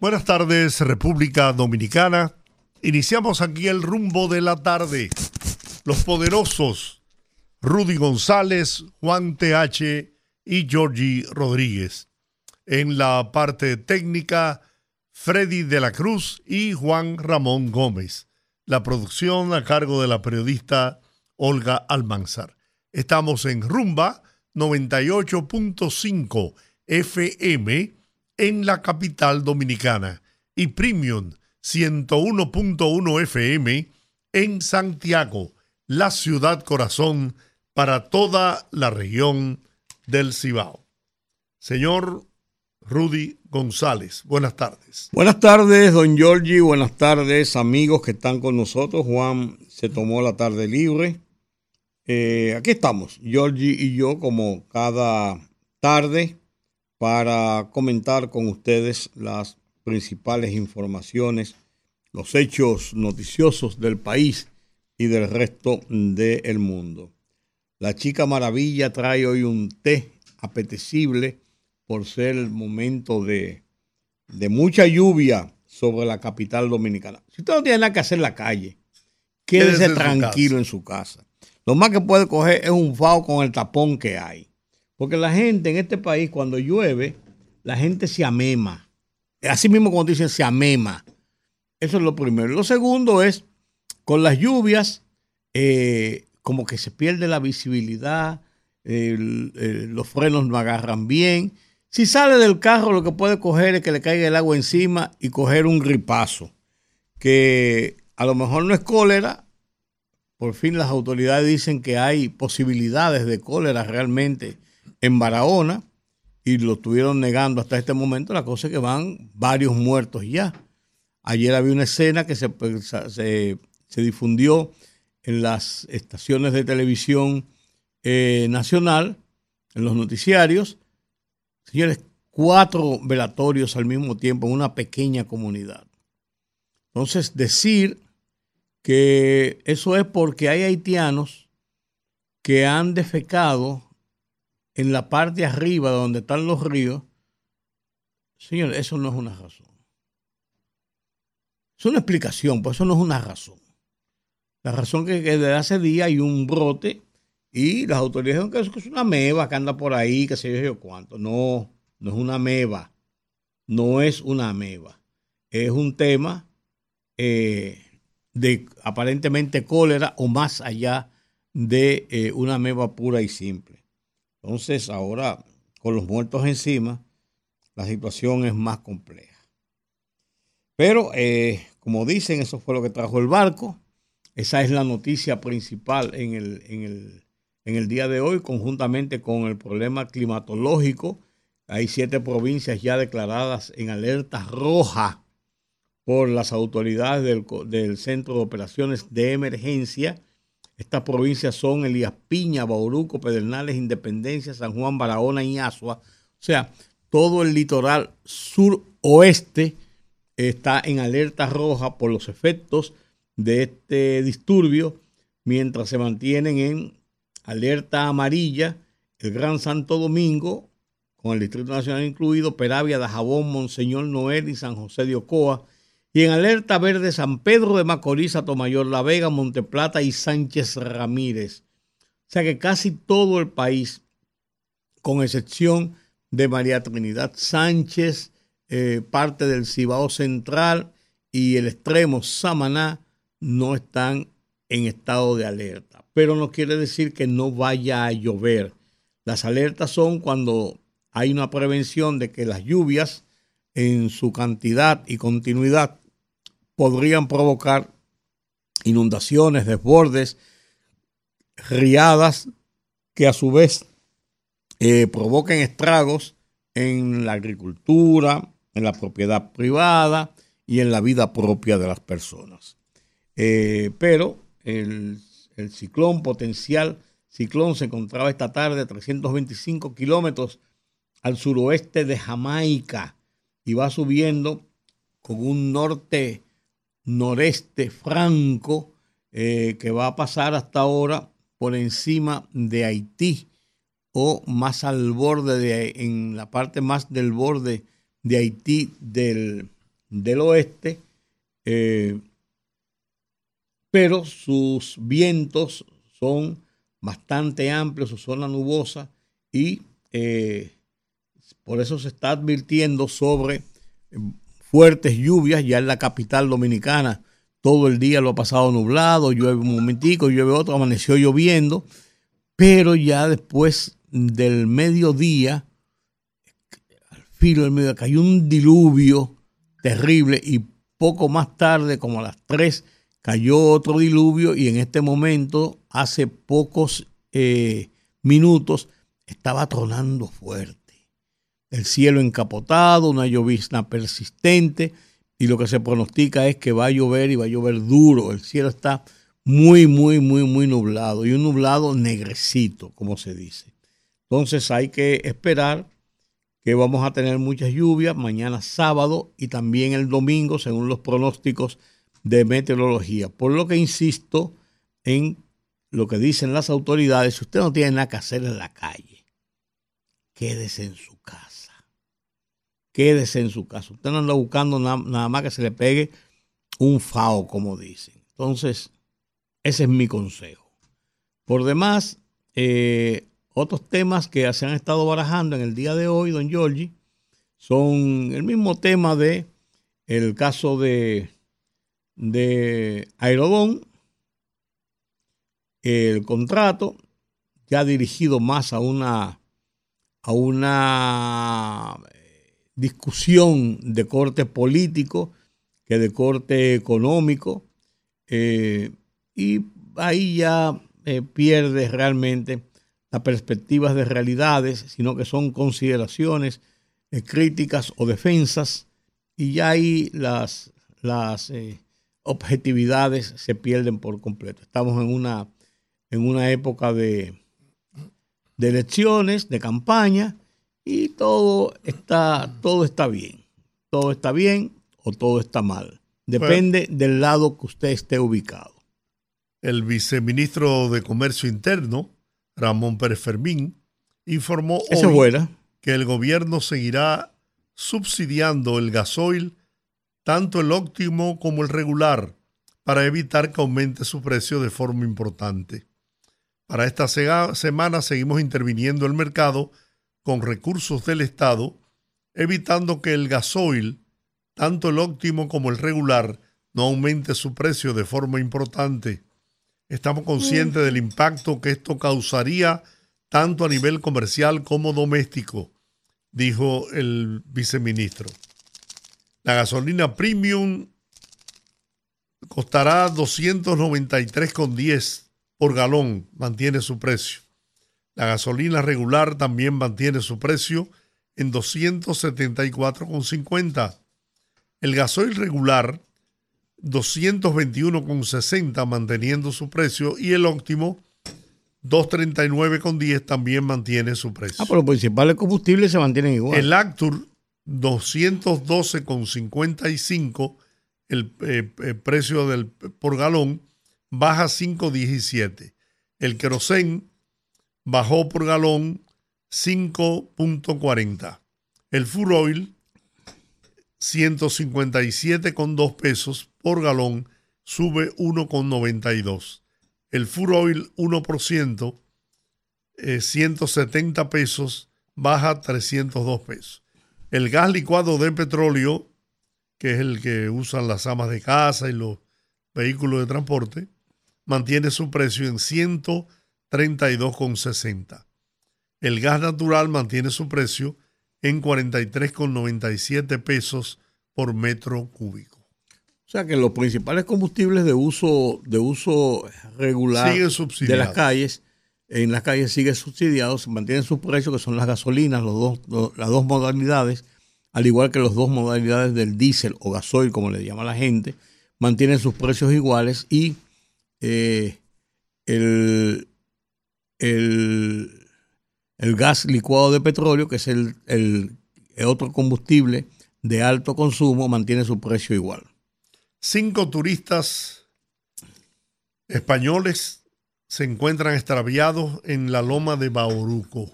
Buenas tardes, República Dominicana. Iniciamos aquí el rumbo de la tarde. Los poderosos Rudy González, Juan TH y Georgie Rodríguez. En la parte técnica, Freddy de la Cruz y Juan Ramón Gómez. La producción a cargo de la periodista Olga Almanzar. Estamos en Rumba 98.5 FM en la capital dominicana y Premium 101.1 FM en Santiago, la ciudad corazón para toda la región del Cibao. Señor Rudy González, buenas tardes. Buenas tardes, don Giorgi, buenas tardes, amigos que están con nosotros. Juan se tomó la tarde libre. Eh, aquí estamos, Giorgi y yo, como cada tarde, para comentar con ustedes las principales informaciones, los hechos noticiosos del país y del resto del mundo. La chica maravilla trae hoy un té apetecible por ser el momento de, de mucha lluvia sobre la capital dominicana. Si usted no tiene nada que hacer en la calle, quédese, tranquilo en su casa. Lo más que puede coger es un fao con el tapón que hay. Porque la gente en este país, cuando llueve, la gente se amema. Así mismo como dicen, se amema. Eso es lo primero. Lo segundo es, con las lluvias, eh, como que se pierde la visibilidad, los frenos no agarran bien. Si sale del carro, lo que puede coger es que le caiga el agua encima y coger un gripazo. Que a lo mejor no es cólera. Por fin las autoridades dicen que hay posibilidades de cólera realmente en Barahona y lo estuvieron negando hasta este momento. La cosa es que van varios muertos ya. Ayer había una escena que se, se, difundió en las estaciones de televisión eh, nacional, en los noticiarios. Señores, cuatro velatorios al mismo tiempo en una pequeña comunidad. Entonces, decir que eso es porque hay haitianos que han defecado en la parte arriba donde están los ríos, señor, eso no es una razón. Es una explicación, pues eso no es una razón. La razón que, que desde hace días hay un brote y las autoridades dicen que es una meba que anda por ahí, que se yo cuánto. No, no es una meba. No es una meba. Es un tema eh, de aparentemente cólera o más allá de eh, una meba pura y simple. Entonces, ahora, con los muertos encima, la situación es más compleja. Pero, eh, como dicen, eso fue lo que trajo el barco. Esa es la noticia principal en el, en el, en el día de hoy, conjuntamente con el problema climatológico. Hay siete provincias ya declaradas en alerta roja por las autoridades del, del Centro de Operaciones de Emergencia estas provincias son Elías Piña, Bauruco, Pedernales, Independencia, San Juan, Barahona y Asua. O sea, todo el litoral suroeste está en alerta roja por los efectos de este disturbio, mientras se mantienen en alerta amarilla el Gran Santo Domingo, con el Distrito Nacional incluido, Peravia, Dajabón, Monseñor Noel y San José de Ocoa, y en alerta verde San Pedro de Macorís, Tomayor, La Vega, Monteplata y Sánchez Ramírez. O sea que casi todo el país, con excepción de María Trinidad Sánchez, eh, parte del Cibao Central y el extremo Samaná, no están en estado de alerta. Pero no quiere decir que no vaya a llover. Las alertas son cuando hay una prevención de que las lluvias en su cantidad y continuidad podrían provocar inundaciones, desbordes, riadas que a su vez eh, provoquen estragos en la agricultura, en la propiedad privada y en la vida propia de las personas. Eh, pero el, el, ciclón potencial, ciclón se encontraba esta tarde a 325 kilómetros al suroeste de Jamaica y va subiendo con un norte noreste franco eh, que va a pasar hasta ahora por encima de Haití o más al borde de, en la parte más del borde de Haití del, del oeste, eh, pero sus vientos son bastante amplios, su zona nubosa y eh, por eso se está advirtiendo sobre fuertes lluvias ya en la capital dominicana. Todo el día lo ha pasado nublado, llueve un momentico, llueve otro, amaneció lloviendo, pero ya después del mediodía, al filo del mediodía, cayó un diluvio terrible y poco más tarde, como a las 3, cayó otro diluvio y en este momento, hace pocos eh, minutos, estaba tronando fuerte. El cielo encapotado, una llovizna persistente y lo que se pronostica es que va a llover y va a llover duro. El cielo está muy, muy, muy, muy nublado y un nublado negrecito, como se dice. Entonces hay que esperar que vamos a tener muchas lluvias mañana sábado y también el domingo, según los pronósticos de meteorología. Por lo que insisto en lo que dicen las autoridades, usted no tiene nada que hacer en la calle, quédese en su casa. Quédese en su casa. Usted no anda buscando nada, más que se le pegue un FAO, como dicen. Entonces, ese es mi consejo. Por demás, eh, otros temas que se han estado barajando en el día de hoy, don Giorgi, son el mismo tema de el caso de, de Aerodón, el contrato ya dirigido más a una, a una eh, discusión de corte político que de corte económico, eh, y ahí ya eh, pierde realmente las perspectivas de realidades, sino que son consideraciones eh, críticas o defensas, y ya ahí las, las objetividades se pierden por completo. Estamos en una, en una época de, de elecciones, de campaña, y todo está, todo está bien. Todo está bien o todo está mal. Depende del lado que usted esté ubicado. El viceministro de Comercio Interno, Ramón Pérez Fermín, informó hoy que el gobierno seguirá subsidiando el gasoil, tanto el óptimo como el regular, para evitar que aumente su precio de forma importante. Para esta semana seguimos interviniendo el mercado con recursos del Estado, evitando que el gasoil, tanto el óptimo como el regular, no aumente su precio de forma importante. Estamos conscientes del impacto que esto causaría tanto a nivel comercial como doméstico, dijo el viceministro. La gasolina premium costará 293,10 por galón, mantiene su precio. La gasolina regular también mantiene su precio en 274,50. El gasoil regular 221,60 manteniendo su precio y el óptimo 239,10 también mantiene su precio. Ah, pero los principales combustibles se mantienen igual. El Actur 212,55 el, eh, el, precio del, por galón baja 5,17. El querosén bajó por galón 5.40. El full oil 157,2 pesos por galón, sube 1,92. El full oil 1%, 170 eh, pesos, baja 302 pesos. El gas licuado de petróleo, que es el que usan las amas de casa y los vehículos de transporte, mantiene su precio en 132,60. El gas natural mantiene su precio en 43,97 pesos por metro cúbico. O sea que los principales combustibles de uso, de uso regular de las calles, en las calles siguen subsidiados, mantienen sus precios, que son las gasolinas, los dos, las dos modalidades, al igual que las dos modalidades del diésel o gasoil, como le llama la gente, mantienen sus precios iguales y eh, el, el, gas licuado de petróleo, que es el, el otro combustible de alto consumo, mantiene su precio igual. Cinco turistas españoles se encuentran extraviados en la loma de Bauruco.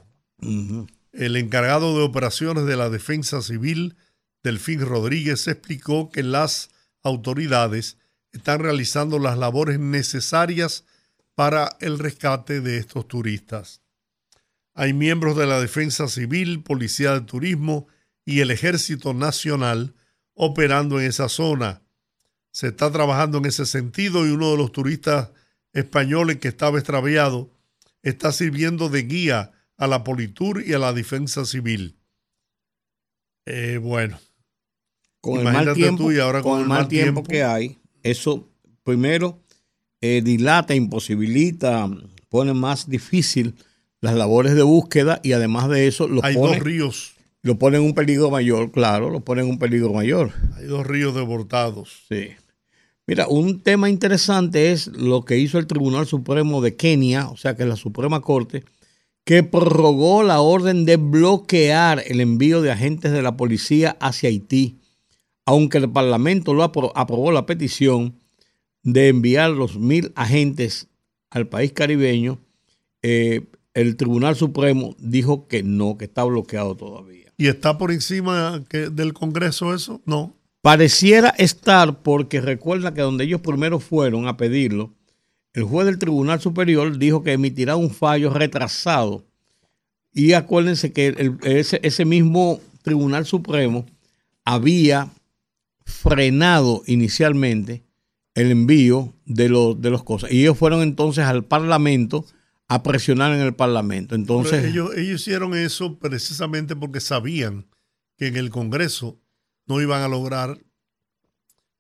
El encargado de operaciones de la Defensa Civil, Delfín Rodríguez, explicó que las autoridades están realizando las labores necesarias para el rescate de estos turistas. Hay miembros de la Defensa Civil, Policía de Turismo y el Ejército Nacional operando en esa zona. Se está trabajando en ese sentido y uno de los turistas españoles que estaba extraviado está sirviendo de guía a la Politur y a la Defensa Civil. Eh, bueno. Con el mal tiempo, y ahora con, el mal, tiempo, que hay, eso primero eh, dilata, imposibilita, pone más difícil las labores de búsqueda y además de eso los hay dos ríos. Lo ponen en un peligro mayor, claro, lo ponen en un peligro mayor. Hay dos ríos desbordados. Sí. Mira, un tema interesante es lo que hizo el Tribunal Supremo de Kenia, o sea que la Suprema Corte, que prorrogó la orden de bloquear el envío de agentes de la policía hacia Haití, aunque el Parlamento lo aprobó la petición de enviar los mil agentes al país caribeño, eh, el Tribunal Supremo dijo que no, que está bloqueado todavía. ¿Y está por encima del Congreso eso? No. Pareciera estar porque recuerda que donde ellos primero fueron a pedirlo, el juez del Tribunal Superior dijo que emitirá un fallo retrasado. Y acuérdense que ese, mismo Tribunal Supremo había frenado inicialmente el envío de los de las cosas. Y ellos fueron entonces al Parlamento a presionar en el Parlamento. Entonces, ellos, ellos hicieron eso precisamente porque sabían que en el Congreso no iban a lograr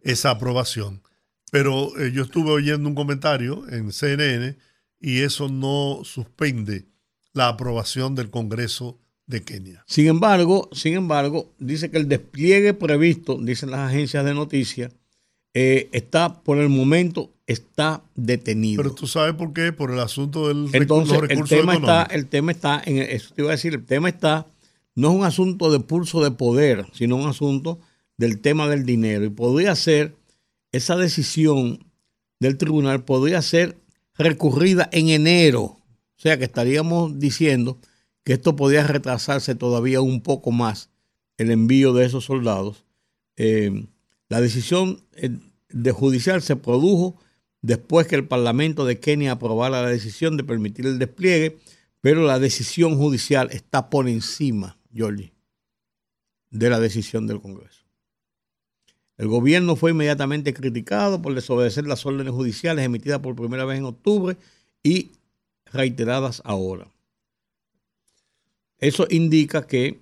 esa aprobación. Pero eh, yo estuve oyendo un comentario en CNN y eso no suspende la aprobación del Congreso de Kenia. Sin embargo, sin embargo, dice que el despliegue previsto, dicen las agencias de noticias, eh, está por el momento está detenido. Pero tú sabes por qué, por el asunto del Entonces, el tema está, el tema está en eso te iba a decir, el tema está no es un asunto de pulso de poder, sino un asunto del tema del dinero y podría ser esa decisión del tribunal podría ser recurrida en enero. O sea que estaríamos diciendo que esto podría retrasarse todavía un poco más, el envío de esos soldados. Eh, la decisión eh, de judicial se produjo después que el Parlamento de Kenia aprobara la decisión de permitir el despliegue, pero la decisión judicial está por encima, Jordi, de la decisión del Congreso. El gobierno fue inmediatamente criticado por desobedecer las órdenes judiciales emitidas por primera vez en octubre y reiteradas ahora. Eso indica que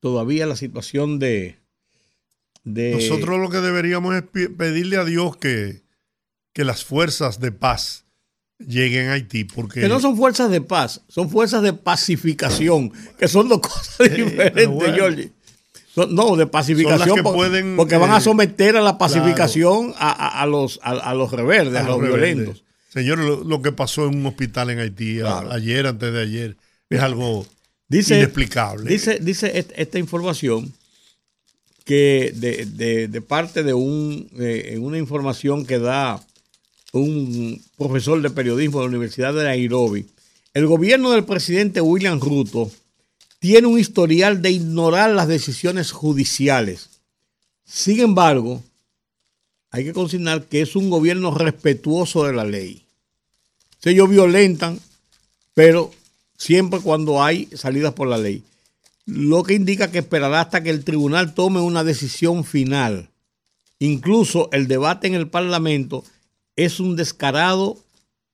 todavía la situación de, Nosotros lo que deberíamos es pedirle a Dios que, que las fuerzas de paz lleguen a Haití. Porque... Que no son fuerzas de paz, son fuerzas de pacificación, que son dos cosas diferentes, no, de pacificación. porque van a eh, someter a la pacificación a, los, a, los rebeldes, a, los, violentos. Señor, lo, que pasó en un hospital en Haití ayer, antes de ayer, es algo inexplicable. Dice, dice esta información que de, parte de un, eh, una información que da un profesor de periodismo de la Universidad de Nairobi, el gobierno del presidente William Ruto tiene un historial de ignorar las decisiones judiciales. Sin embargo, hay que consignar que es un gobierno respetuoso de la ley. ellos violentan, pero siempre cuando hay salidas por la ley. Lo que indica que esperará hasta que el tribunal tome una decisión final. Incluso el debate en el Parlamento es un descarado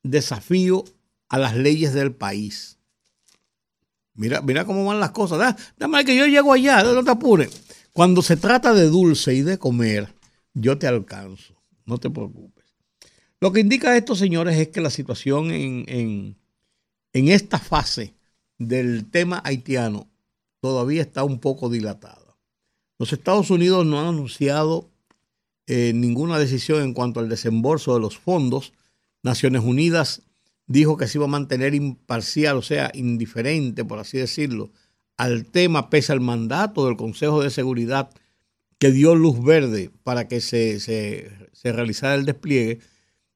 desafío a las leyes del país. Mira, mira cómo van las cosas. Dame que yo llego allá, no te apures. Cuando se trata de dulce y de comer, yo te alcanzo. No te preocupes. Lo que indica esto, señores, es que la situación en esta fase del tema haitiano todavía está un poco dilatada. Los Estados Unidos no han anunciado eh, ninguna decisión en cuanto al desembolso de los fondos. Naciones Unidas dijo que se iba a mantener imparcial, o sea, indiferente, por así decirlo, al tema, pese al mandato del Consejo de Seguridad que dio luz verde para que se realizara el despliegue.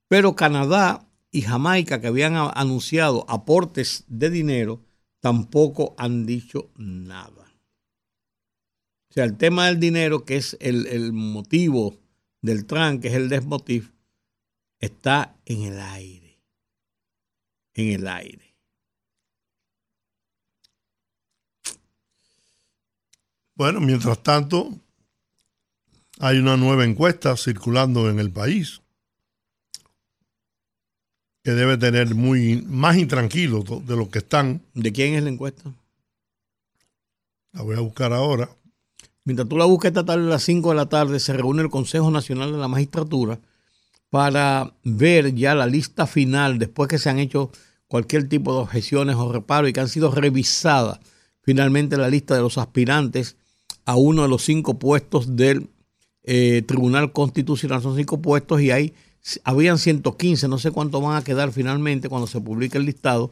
Pero Canadá y Jamaica, que habían anunciado aportes de dinero, tampoco han dicho nada. O sea, el tema del dinero, que es el, motivo del TRAN, que es el desmotiv, está en el aire. En el aire. Bueno, mientras tanto, hay una nueva encuesta circulando en el país que debe tener muy más intranquilo de lo que están. ¿De quién es la encuesta? La voy a buscar ahora. Mientras tú la busques esta tarde a las 5 de la tarde, se reúne el Consejo Nacional de la Magistratura para ver ya la lista final, después que se han hecho cualquier tipo de objeciones o reparos y que han sido revisadas finalmente la lista de los aspirantes a uno de los cinco puestos del eh, Tribunal Constitucional. Son cinco puestos y hay habían 115, no sé cuánto van a quedar finalmente cuando se publique el listado,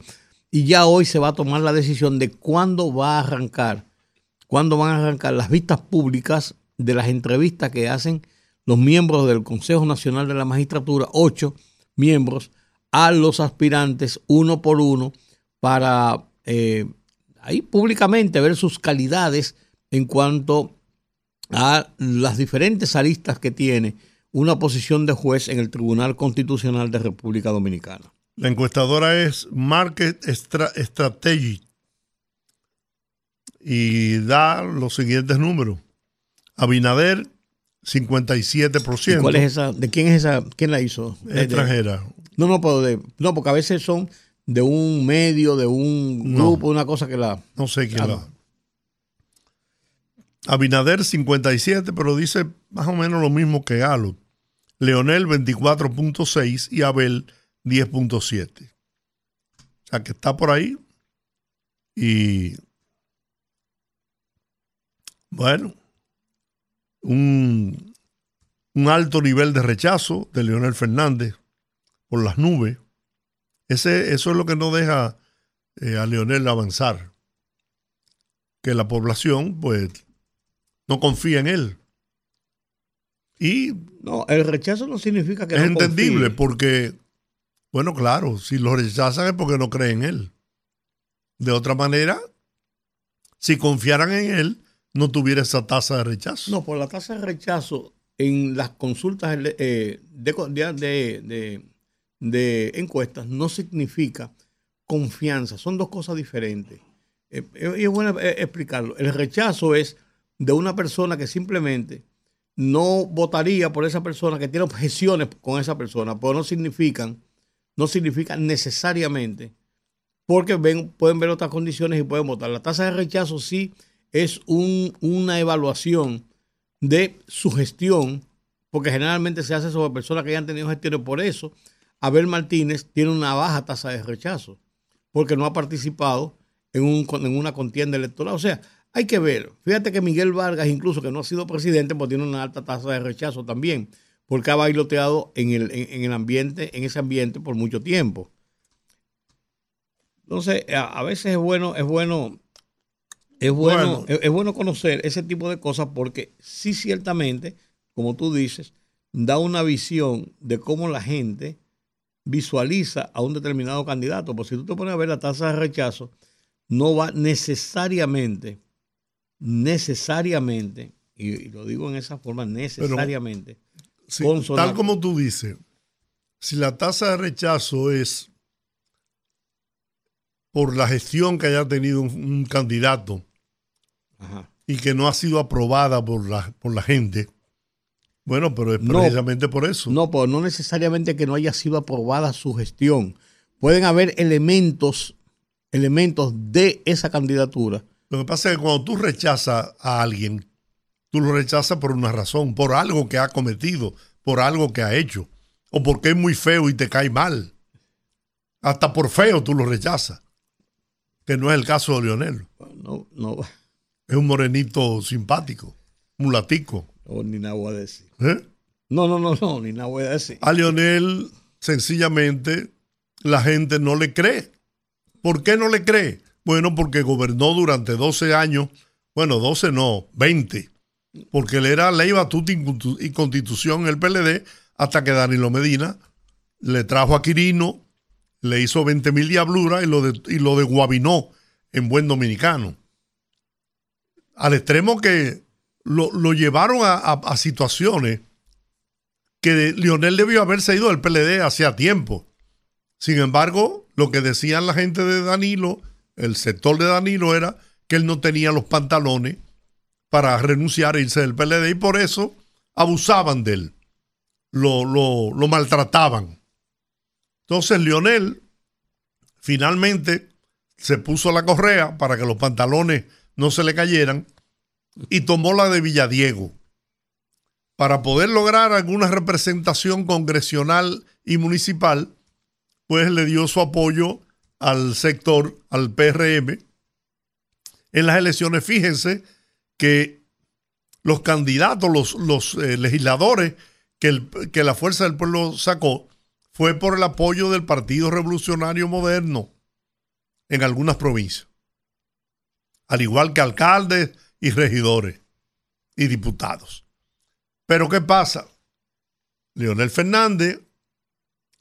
y ya hoy se va a tomar la decisión de cuándo va a arrancar, cuándo van a arrancar las vistas públicas de las entrevistas que hacen los miembros del Consejo Nacional de la Magistratura, ocho miembros, a los aspirantes uno por uno para eh, ahí públicamente ver sus calidades en cuanto a las diferentes aristas que tiene una posición de juez en el Tribunal Constitucional de República Dominicana. La encuestadora es Market Strategy y da los siguientes números. Abinader, 57%. ¿Cuál es esa? ¿De quién es esa? ¿Quién la hizo? extranjera. no, no, puedo no, porque a veces son de un medio, de un grupo, una cosa que la... No sé quién la... Abinader 57, pero dice más o menos lo mismo que Galo. Leonel 24.6 y Abel 10.7. O sea que está por ahí. Y bueno, un, alto nivel de rechazo de Leonel Fernández por las nubes. Ese, eso es lo que no deja eh, a Leonel avanzar. Que la población, pues, no confía en él. Y no, el rechazo no significa que es entendible porque, bueno, claro, si lo rechazan es porque no creen en él. De otra manera, si confiaran en él, no tuviera esa tasa de rechazo. No, por la tasa de rechazo en las consultas eh, de, de, encuestas no significa confianza. Son dos cosas diferentes. Eh, eh, y es bueno explicarlo. El rechazo es de una persona que simplemente no votaría por esa persona, que tiene objeciones con esa persona, pero no significan, no significan necesariamente, porque ven, pueden ver otras condiciones y pueden votar. La tasa de rechazo sí es una evaluación de su gestión, porque generalmente se hace sobre personas que hayan tenido gestiones. Por eso, Abel Martínez tiene una baja tasa de rechazo, porque no ha participado en, un, en una contienda electoral. O sea, hay que ver. Fíjate que Miguel Vargas, incluso que no ha sido presidente, pues tiene una alta tasa de rechazo también, porque ha bailoteado en el, en, el ambiente, en ese ambiente por mucho tiempo. Entonces, a, veces es bueno, es bueno, es bueno, Es, bueno conocer ese tipo de cosas porque sí ciertamente, como tú dices, da una visión de cómo la gente visualiza a un determinado candidato. Porque si tú te pones a ver la tasa de rechazo, no va necesariamente necesariamente, y, lo digo en esa forma, necesariamente, tal como tú dices, si la tasa de rechazo es por la gestión que haya tenido un, candidato y que no ha sido aprobada por la, por la gente, bueno, pero es precisamente por eso. No, pues no necesariamente que no haya sido aprobada su gestión. Pueden haber elementos, elementos de esa candidatura lo que pasa es que cuando tú rechazas a alguien, tú lo rechazas por una razón, por algo que ha cometido, por algo que ha hecho, o porque es muy feo y te cae mal. Hasta por feo tú lo rechazas, que no es el caso de Lionel. No, no, Es un morenito simpático, mulatico. Oh, ni nada voy a decir. ¿Eh? No, no, no, no, ni nada voy a decir. A Lionel, sencillamente, la gente no le cree. ¿Por qué no le cree? Bueno, porque gobernó durante 12 años, bueno, 12 no, 20, porque él era ley, batuta y constitución en el PLD, hasta que Danilo Medina le trajo a Quirino, le hizo 20 mil diabluras y lo, de, y lo deguabinó en buen dominicano. Al extremo que lo, llevaron a, situaciones que Lionel debió haberse ido del PLD hacía tiempo. Sin embargo, lo que decían la gente de Danilo, el sector de Danilo, era que él no tenía los pantalones para renunciar e irse del PLD y por eso abusaban de él, lo, lo, maltrataban. Entonces Lionel finalmente se puso la correa para que los pantalones no se le cayeran y tomó la de Villadiego para poder lograr alguna representación congresional y municipal, pues le dio su apoyo al sector, al PRM. En las elecciones, fíjense que los candidatos, los, los eh, legisladores que, que la Fuerza del Pueblo sacó, fue por el apoyo del Partido Revolucionario Moderno en algunas provincias, al igual que alcaldes y regidores y diputados. Pero ¿qué pasa? Leonel Fernández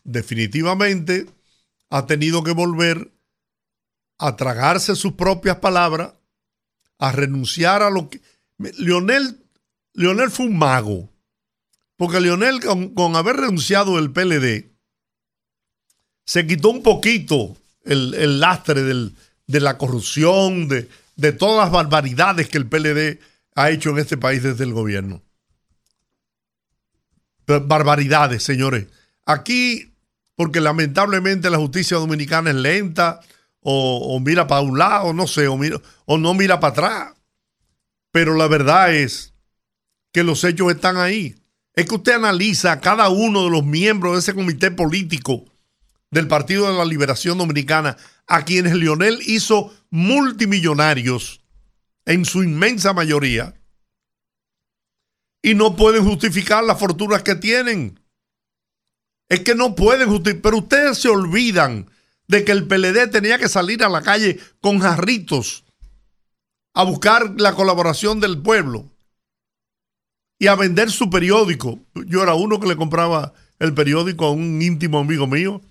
definitivamente ha tenido que volver a tragarse sus propias palabras, a renunciar a lo que... Leonel, fue un mago, porque Leonel con, haber renunciado del PLD, se quitó un poquito el, lastre de la corrupción, de, de todas las barbaridades que el PLD ha hecho en este país desde el gobierno. barbaridades, señores. Aquí, porque lamentablemente la justicia dominicana es lenta, o, mira para un lado, no sé, o, mira, o no mira para atrás. Pero la verdad es que los hechos están ahí. Es que usted analiza a cada uno de los miembros de ese comité político del Partido de la Liberación Dominicana, a quienes Lionel hizo multimillonarios en su inmensa mayoría, y no pueden justificar las fortunas que tienen. Es que no pueden justificar, pero ustedes se olvidan de que el PLD tenía que salir a la calle con jarritos a buscar la colaboración del pueblo y a vender su periódico. Yo era uno que le compraba el periódico a un íntimo amigo mío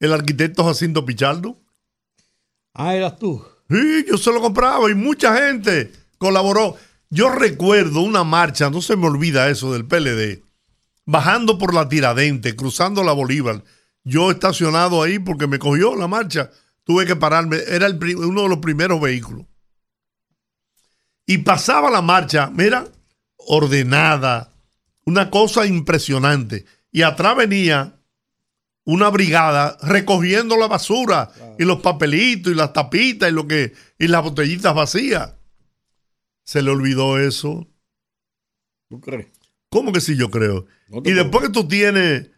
el arquitecto Jacinto Pichardo. Ah, eras tú. Sí, yo se lo compraba y mucha gente colaboró. Yo recuerdo una marcha, no se me olvida eso del PLD, bajando por la Tiradente, cruzando la Bolívar. Yo estacionado ahí porque me cogió la marcha, tuve que pararme, era el, uno de los primeros vehículos. Y pasaba la marcha, mira, ordenada, una cosa impresionante. Y atrás venía una brigada recogiendo la basura y los papelitos y las tapitas y lo que y las botellitas vacías. Se le olvidó eso. ¿Tú crees? ¿Cómo que sí yo creo? y después que tú tienes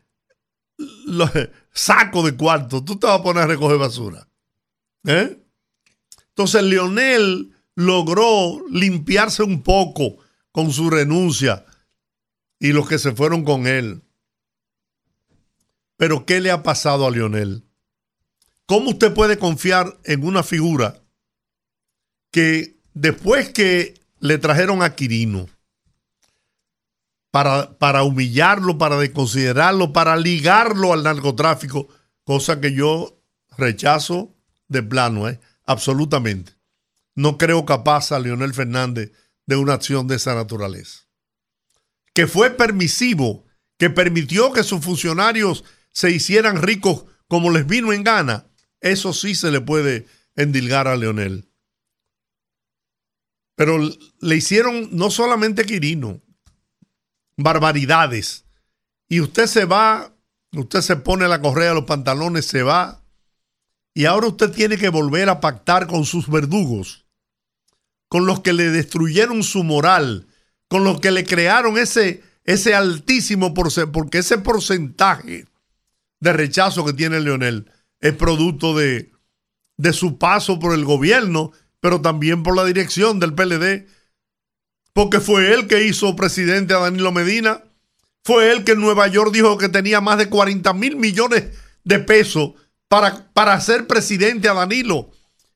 los sacos de cuarto, tú te vas a poner a recoger basura. ¿Eh? Entonces Leonel logró limpiarse un poco con su renuncia y los que se fueron con él. Pero ¿qué le ha pasado a Lionel? ¿Cómo usted puede confiar en una figura que después que le trajeron a Quirino para, para humillarlo, para desconsiderarlo, para ligarlo al narcotráfico, cosa que yo rechazo de plano, ¿eh? absolutamente. No creo capaz a Leonel Fernández de una acción de esa naturaleza. Que fue permisivo, que permitió que sus funcionarios se hicieran ricos como les vino en gana, eso sí se le puede endilgar a Leonel. Pero le hicieron no solamente Quirino, barbaridades. Y usted se va, usted se pone la correa a los pantalones, se va. Y ahora usted tiene que volver a pactar con sus verdugos, con los que le destruyeron su moral, con los que le crearon ese, ese altísimo porcentaje, porque ese porcentaje de rechazo que tiene Leonel es producto de, de su paso por el gobierno, pero también por la dirección del PLD, porque fue él que hizo presidente a Danilo Medina, fue él que en Nueva York dijo que tenía más de 40 mil millones de pesos para, para ser presidente a Danilo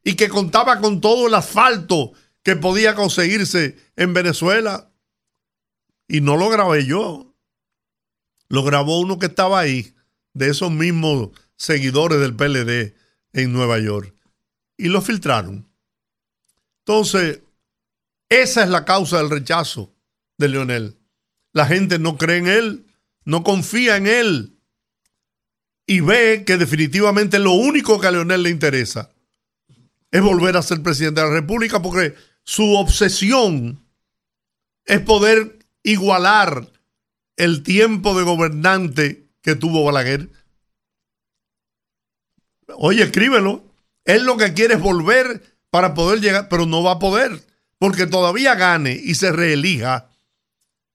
y que contaba con todo el asfalto que podía conseguirse en Venezuela. Y no lo grabé yo. Lo grabó uno que estaba ahí, de esos mismos seguidores del PLD en Nueva York. Y lo filtraron. Entonces, esa es la causa del rechazo de Leonel. La gente no cree en él, no confía en él y ve que definitivamente lo único que a Leonel le interesa es volver a ser presidente de la República porque su obsesión es poder igualar el tiempo de gobernante que tuvo Balaguer. Oye, escríbelo. Él lo que quiere es volver para poder llegar, pero no va a poder, porque todavía gane y se reelija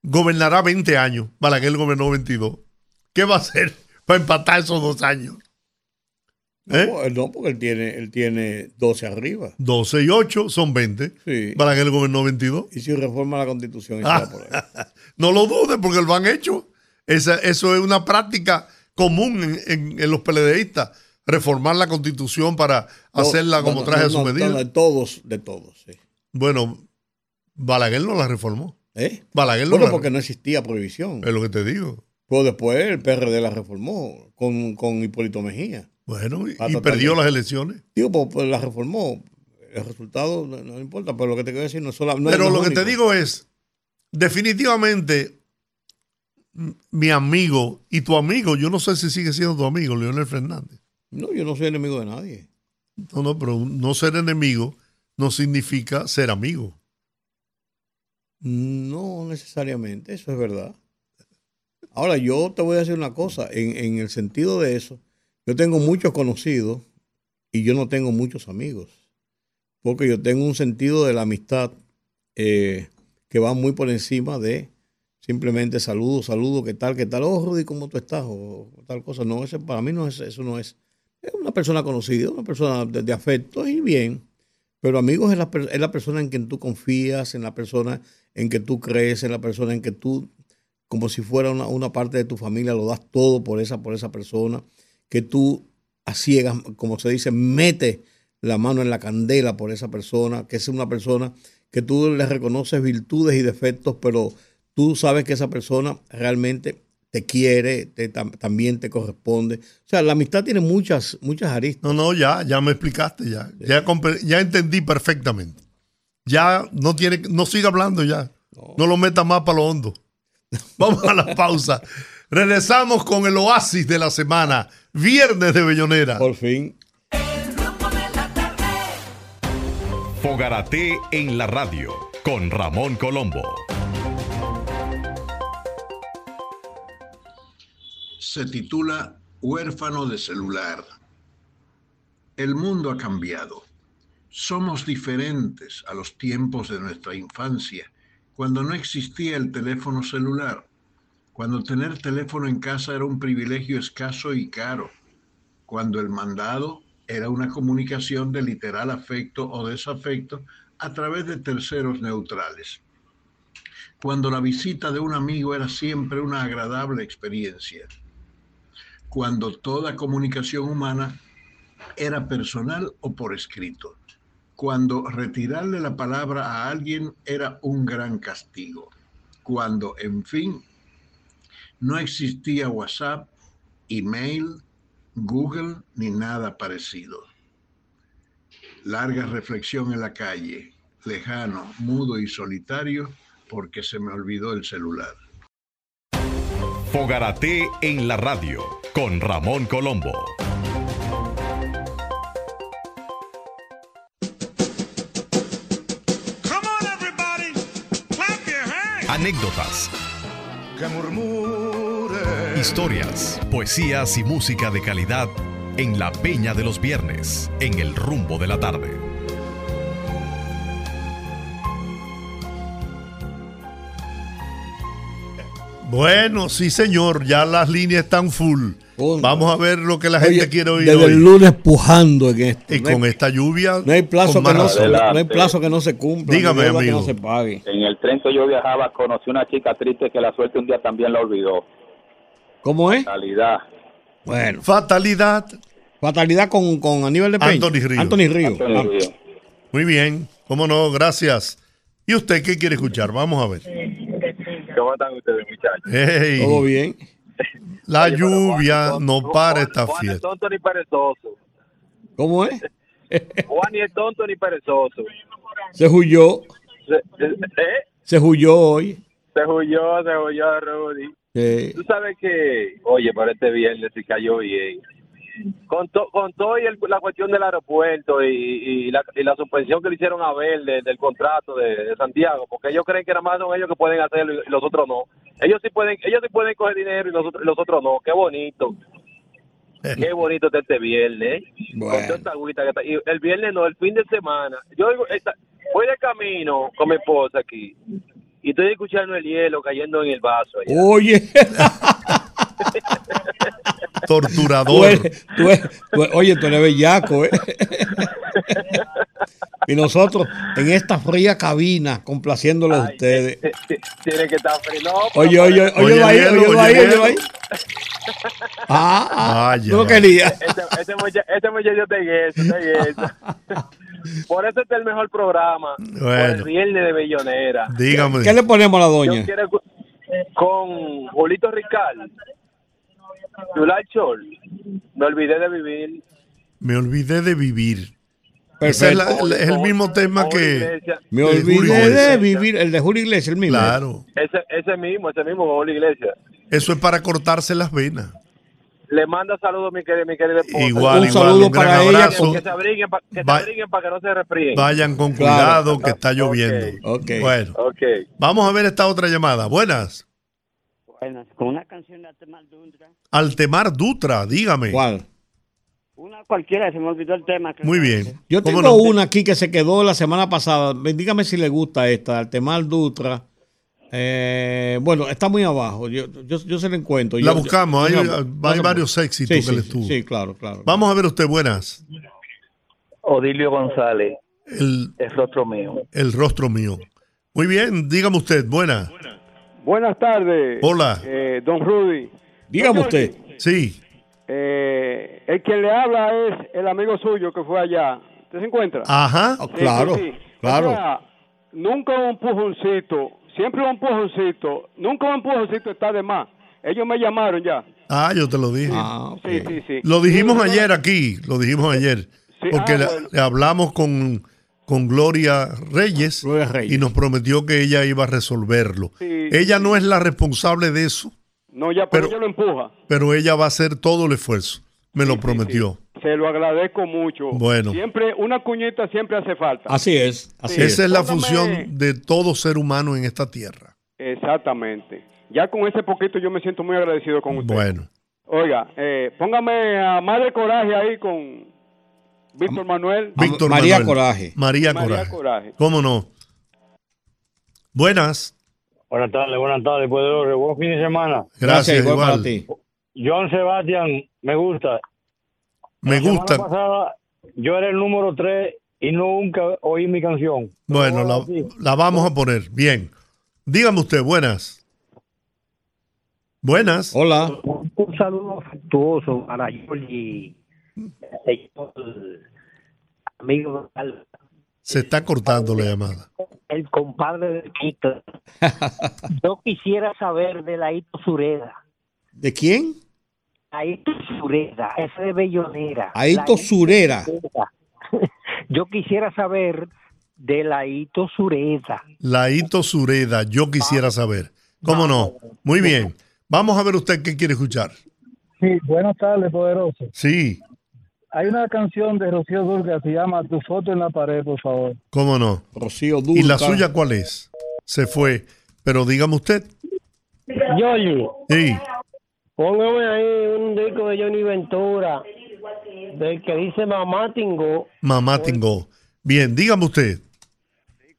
gobernará 20 años. Balaguer gobernó 22. ¿Qué va a hacer para empatar esos dos años? ¿Eh? No, porque él tiene, él tiene 12 arriba. 12 y 8 son 20. Sí. Balaguer gobernó 22. Y si reforma la constitución. no lo dudes porque lo han hecho. Esa, eso es una práctica común en, los PLDistas. Reformar la constitución para hacerla como traje a su medida. de todos, de todos. Sí. Bueno, Balaguer no la reformó. ¿Eh? Balaguer bueno, porque no existía prohibición. Es lo que te digo. Pues después el PRD la reformó con, con Hipólito Mejía. Bueno, y, perdió las elecciones. Digo, pues, pues, la reformó. El resultado no, importa, pero lo que te quiero decir no es solo. pero lo que te digo es, definitivamente, mi amigo y tu amigo, yo no sé si sigue siendo tu amigo, Leonel Fernández. No, yo no soy enemigo de nadie. No, no, pero no ser enemigo no significa ser amigo. No necesariamente, eso es verdad. Ahora, yo te voy a decir una cosa, en, el sentido de eso, yo tengo muchos conocidos y yo no tengo muchos amigos, porque yo tengo un sentido de la amistad eh, que va muy por encima de simplemente saludo, saludo, ¿qué tal, qué tal? Oh, Rudy, ¿cómo tú estás? O tal cosa. No, ese, para mí no es, eso no es. Es una persona conocida, una persona de, afecto y bien. Pero amigos es la, es la persona en quien tú confías, en la persona en que tú crees, en la persona en que tú, como si fuera una, parte de tu familia, lo das todo por esa, por esa persona, que tú a ciegas, como se dice, mete la mano en la candela por esa persona, que es una persona que tú le reconoces virtudes y defectos, pero tú sabes que esa persona realmente te quiere, también te corresponde. O sea, la amistad tiene muchas, muchas aristas. No, no, ya, ya me explicaste, ya, ya, ya entendí perfectamente ya no tiene, no siga hablando ya. No, lo meta más para lo hondo. Vamos a la pausa. Regresamos con el oasis de la semana, viernes de Bellonera. Por fin. Fogarate en la radio con Ramón Colombo. Se titula Huérfano de celular. El mundo ha cambiado somos diferentes a los tiempos de nuestra infancia, cuando no existía el teléfono celular, cuando tener teléfono en casa era un privilegio escaso y caro, cuando el mandado era una comunicación de literal afecto o desafecto a través de terceros neutrales, cuando la visita de un amigo era siempre una agradable experiencia, cuando toda comunicación humana era personal o por escrito cuando retirarle la palabra a alguien era un gran castigo, cuando, en fin, no existía WhatsApp, email, Google ni nada parecido. Larga reflexión en la calle, lejano, mudo y solitario, porque se me olvidó el celular. Fogarate en la radio con Ramón Colombo. anécdotas, historias, poesías y música de calidad en la Peña de los Viernes, en el rumbo de la tarde. Bueno, sí, señor, ya las líneas están full. Vamos a ver lo que la gente Oye, quiere oír desde hoy. el lunes pujando en esto. y no, hay, con esta lluvia. no hay plazo que no, se- no hay plazo que no se cumpla. Dígame, deuda que amigo. no se pague. En el tren que yo viajaba conocí una chica triste que la suerte un día también la olvidó. ¿Cómo es? Calidad. Bueno, Fatalidad. fatalidad con, con Aníbal de Peña. Anthony Río. Anthony Río. Ah, Río. Muy bien, cómo no, gracias. ¿Y usted qué quiere escuchar? Vamos a ver. ¿Cómo están ustedes, muchachos? Hey, Todo bien. la Oye, lluvia Juan- no Juan- para esta Juan es fiesta. tonto ni perezoso. ¿Cómo es? Juan ni es tonto ni perezoso. Se huyó. Se, ¿eh? Se huyó hoy. se huyó, se huyó, Rudy. Eh, Tú sabes que, oye, para este viernes se cayó bien. Con, to- con todo y el- la cuestión del aeropuerto y, y la, y la suspensión que le hicieron a Verde del contrato de, de Santiago, porque ellos creen que nada más son ellos que pueden hacerlo y, y los otros no. Ellos sí pueden, ellos sí pueden coger dinero y los, los otros no. Qué bonito. Qué bonito está este viernes. ¿eh? Bueno. Con toda esta agüita que está- Y el viernes no, el fin de semana. Yo esta- voy de camino con mi esposa aquí y estoy escuchando el hielo cayendo en el vaso. allá. Oye, Torturador. tú eres- tú eres- tú eres- oye, tú eres bellaco, ¿eh? y nosotros en esta fría cabina complaciéndolo a ustedes. Tiene que estar frío. No, Oye, oye, oye, Oye, ahí, oye, oye, ahí, oye, ahí. Ah, ah, Vaya. tú lo querías. Este, este, mucha- este muchacho está en eso, está en eso. Por eso este es el mejor programa. Por Bueno. el viernes de Bellonera. Dígame. ¿Qué le ponemos a la Yo doña? quiero escu- con Julito Rical. Yulal Chol. Me olvidé de vivir. Me olvidé de vivir. Ese es, el mismo tema que. Me olvidé de vivir. El de Julio Iglesias, el mismo. Claro. Ese, ese mismo, ese mismo con Julio Iglesias. Eso es para cortarse las venas. Le manda saludos mi querida, mi querida esposa. Igual, Un igual. saludo un gran para ella, abrazo. Que se abriguen para que, se abriguen pa' que no se resfríen. Vayan con Claro. cuidado que está lloviendo. Ok. Bueno, Ok. vamos a ver esta otra llamada. Buenas. Con una canción de Altemar Dutra. Altemar Dutra, dígame. ¿Cuál? Una cualquiera, se me olvidó el tema. Muy bien. Yo ¿Cómo tengo no? una aquí que se quedó la semana pasada. Dígame si le gusta esta, Altemar Dutra. Eh, bueno, está muy abajo. Yo, yo, yo se la encuentro. La Yo- buscamos, yo- hay- hay varios éxitos Sí, que sí, le sí, tuvo. Sí, claro, claro. Vamos a ver usted, buenas. Odilio González, El, es rostro mío. el rostro mío. Muy bien, dígame usted, buenas. Buenas tardes. Hola. Eh, don Rudy. Dígame Don usted. Jorge, Sí, eh, el que le habla es el amigo suyo que fue allá. ¿Usted se encuentra? ajá. Ah, Sí, claro, sí, claro. O sea, nunca un empujoncito, siempre un empujoncito, nunca un empujoncito está de más. Ellos me llamaron ya. Ah, yo te lo dije. Ah. Sí, sí, sí. Lo dijimos ayer aquí, lo dijimos ayer. Sí, porque ah, le hablamos con, con Gloria Reyes, Gloria Reyes. y nos prometió que ella iba a resolverlo. Sí. Ella no es la responsable de eso, No, ya, pero, Pero- ella lo empuja. pero ella va a hacer todo el esfuerzo. Me lo prometió. Se lo agradezco mucho. Bueno. Siempre, una cuñita siempre hace falta. Así es, así es. Esa es la Póngame- función de todo ser humano en esta tierra. Exactamente. Ya con ese poquito yo me siento muy agradecido con usted. Bueno, Oiga, eh, póngame a Madre Coraje ahí con Víctor Manuel. Víctor María Manuel. Coraje. María, María Coraje. Coraje. ¿Cómo no? Buenas. Buenas tardes, buenas tardes, Poderoso. Buen fin de semana. Gracias, igual igual. para ti. John Sebastián, me gusta. Me La gusta. semana pasada yo era el número 3 y nunca oí mi canción. Bueno, la, vamos a poner. Bien. Dígame usted, buenas. Buenas. Hola. Un saludo afectuoso para Yoli, amigo, Se está cortando la llamada. el compadre de Quito. Yo quisiera saber de la Ito Sureda. ¿De quién? Aito Sureda, ese de Bellonera. Aito La Surera. Sureda. Yo quisiera saber de la Ito Sureda. Laito Sureda, yo quisiera saber. ¿Cómo no? Muy bien. Vamos a ver usted qué quiere escuchar. Sí, buenas tardes, poderoso. Sí, Hay una canción de Rocío Durga que se llama Tu foto en la pared, por favor. cómo no. Rocío Dulca. ¿Y la suya cuál es? Se fue. Pero dígame usted. Yoli, Sí, póngame ahí un disco de Johnny Ventura, del que dice Mamá Tingo. mamá Tingo. Bien, dígame usted.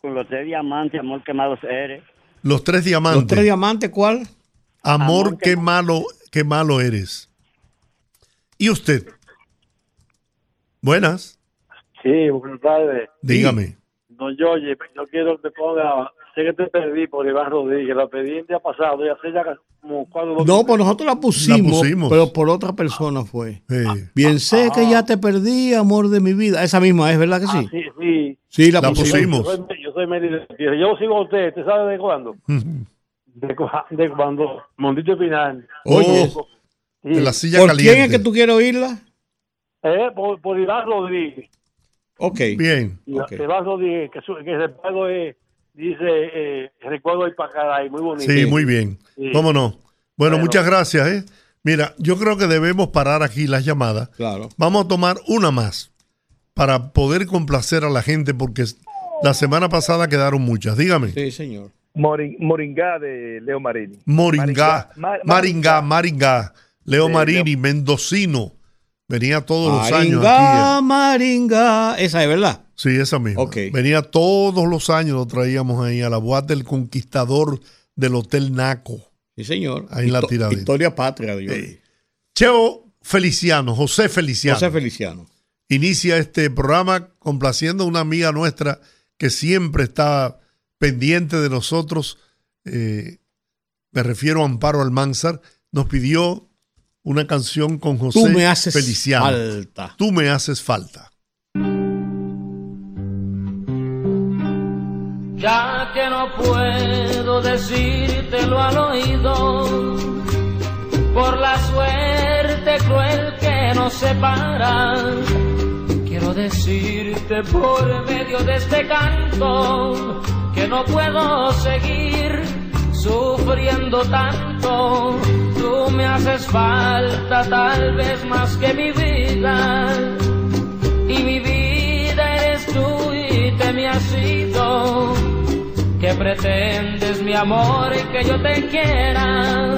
Con los tres diamantes, amor quemados eres. Los tres ¿Los diamantes. tres diamantes cuál? Amor, Amor, qué qué malo, qué malo eres. ¿Y usted? Buenas, Sí, buenas tardes. dígame. Don Jorge, yo quiero que te ponga, sé que te pedí por Iván Rodríguez, la pedí el día pasado, y hace ya como cuatro No, pues nosotros la pusimos, La pusimos. pero por otra persona fue. Eh, Bien sé que ya te perdí, amor de mi vida. Esa misma es, ¿verdad que sí? Ah, sí, sí. Sí, la, La pusimos. pusimos. Yo soy, yo soy. Yo sigo a usted, ¿usted sabe de cuándo? De, cua- de cuando Mondito Pinal. Oye, Oh, Sí. de la silla ¿Por caliente. quién es que tú quieres oírla? Eh, por, por Iván Rodríguez. Ok. Bien. Ok. Iván Rodríguez, que, su, que el recuerdo es, dice, eh, recuerdo ir para Caray, muy bonito. Sí, muy bien. Sí. ¿Cómo no? Bueno, Bueno. muchas gracias. ¿eh? Mira, yo creo que debemos parar aquí las llamadas. Claro. Vamos a tomar una más para poder complacer a la gente porque la semana pasada quedaron muchas. Dígame. Sí, señor. Morin- Moringá de Leo Marini. Moringá, Mar- Maringá, Maringá, Leo Sí, Marini, mendocino. Venía todos los años Maringa, aquí. Maringa. Esa es, ¿verdad? Sí, esa misma. Venía todos los años, lo traíamos ahí a la boate del conquistador del Hotel Naco. Sí, señor. Ahí en la tiradita. Historia patria, de Jorge. Sí. Cheo Feliciano, José Feliciano. José Feliciano. inicia este programa complaciendo a una amiga nuestra que siempre está pendiente de nosotros. eh, me refiero a Amparo Almanzar. Nos pidió una canción con José Tú me haces Feliciano. falta. Tú me haces falta. Ya que no puedo decírtelo al oído, por la suerte cruel que nos separa, quiero decirte por medio de este canto que no puedo seguir sufriendo tanto. Tú me haces falta tal vez más que mi vida y mi vida eres tú y te me has ido. ¿Qué pretendes, mi amor, que yo te quiera?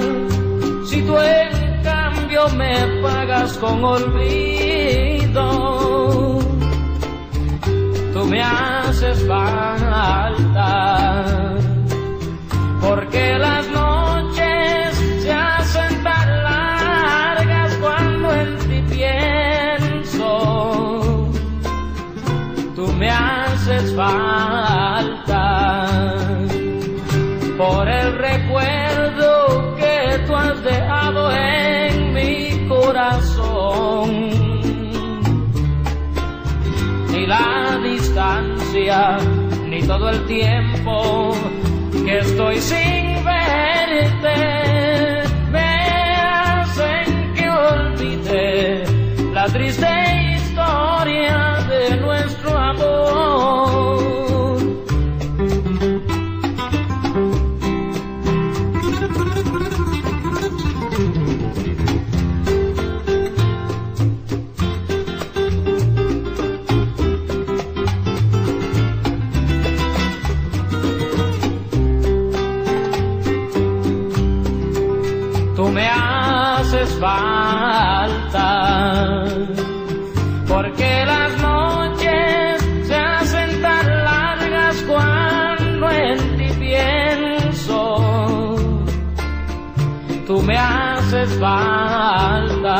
Si tú en cambio me pagas con olvido, tú me haces falta. Porque las noches se hacen tan largas cuando en ti pienso tú me haces falta por el recuerdo que tú has dejado en mi corazón. Ni la distancia, ni todo el tiempo que estoy sin verte me hacen que olvide la triste historia falta porque las noches se hacen tan largas cuando en ti pienso. Tú me haces falta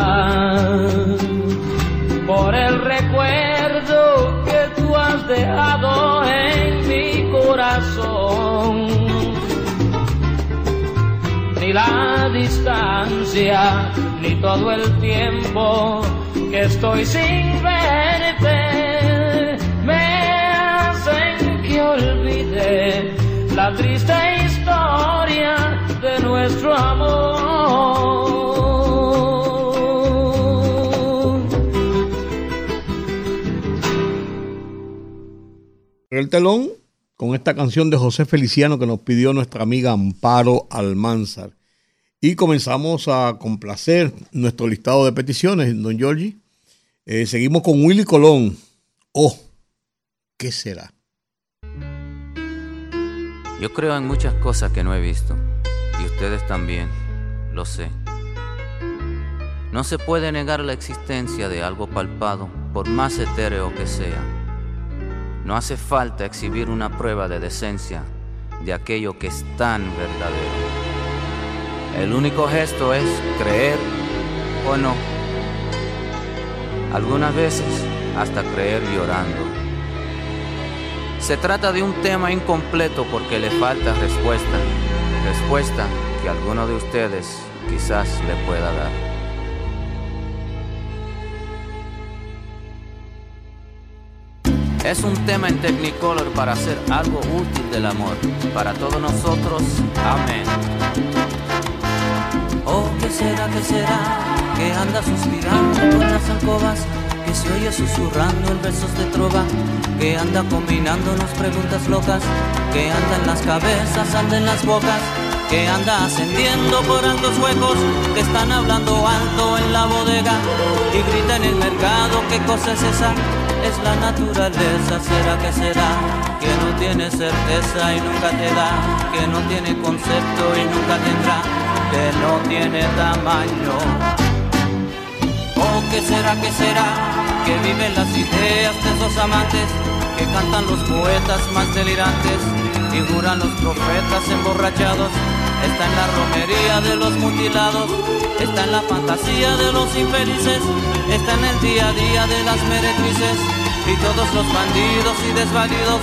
por el recuerdo que tú has dejado en mi corazón. Ni la distancia, ni todo el tiempo que estoy sin verte, me hacen que olvide la triste historia de nuestro amor. El telón con esta canción de José Feliciano que nos pidió nuestra amiga Amparo Almanzar. Y comenzamos a complacer nuestro listado de peticiones, don Giorgi. Eh, seguimos con Willy Colón. Oh, ¿qué será? Yo creo en muchas cosas que no he visto, y ustedes también, lo sé. No se puede negar la existencia de algo palpado, por más etéreo que sea. No hace falta exhibir una prueba de decencia de aquello que es tan verdadero. El único gesto es creer o no. Algunas veces hasta creer llorando. Se trata de un tema incompleto porque le falta respuesta. Respuesta que alguno de ustedes quizás le pueda dar. Es un tema en Technicolor para hacer algo útil del amor. Para todos nosotros, amén. Oh, ¿qué será, qué será? Que anda suspirando por las alcobas, que se oye susurrando en versos de trova, que anda combinándonos preguntas locas, que anda en las cabezas, anda en las bocas, que anda ascendiendo por altos huecos, que están hablando alto en la bodega y grita en el mercado, ¿qué cosa es esa? Es la naturaleza, será que será, que no tiene certeza y nunca te da, que no tiene concepto y nunca tendrá, que no tiene tamaño. Oh, ¿qué será, qué será? Que viven las ideas de esos amantes, que cantan los poetas más delirantes y juran los profetas emborrachados. Está en la romería de los mutilados, está en la fantasía de los infelices, está en el día a día de las meretrices y todos los bandidos y desvalidos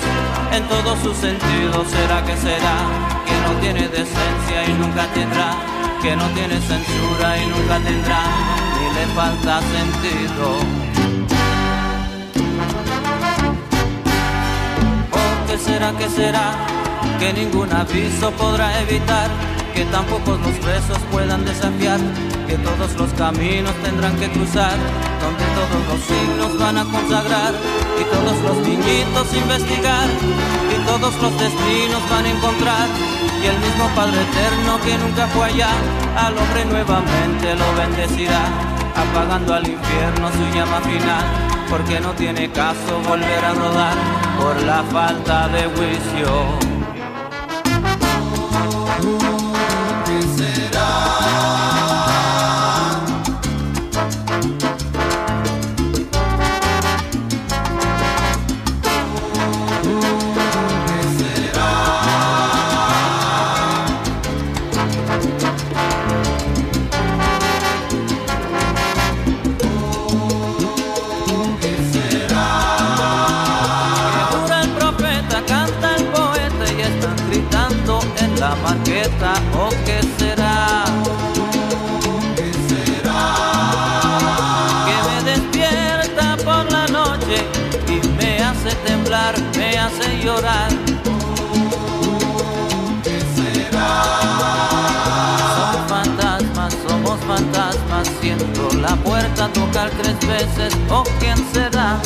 en todos sus sentidos. ¿Será que será? Que no tiene decencia y nunca tendrá, que no tiene censura y nunca tendrá, ni le falta sentido. Oh, ¿qué será, qué será? Que ningún aviso podrá evitar, que tampoco los presos puedan desafiar, que todos los caminos tendrán que cruzar, donde todos los signos van a consagrar, y todos los niñitos investigar, todos los destinos van a encontrar, y el mismo Padre Eterno que nunca fue allá, al hombre nuevamente lo bendecirá, apagando al infierno su llama final porque no tiene caso volver a rodar por la falta de juicio. Tocar tres veces, ¿o quién será?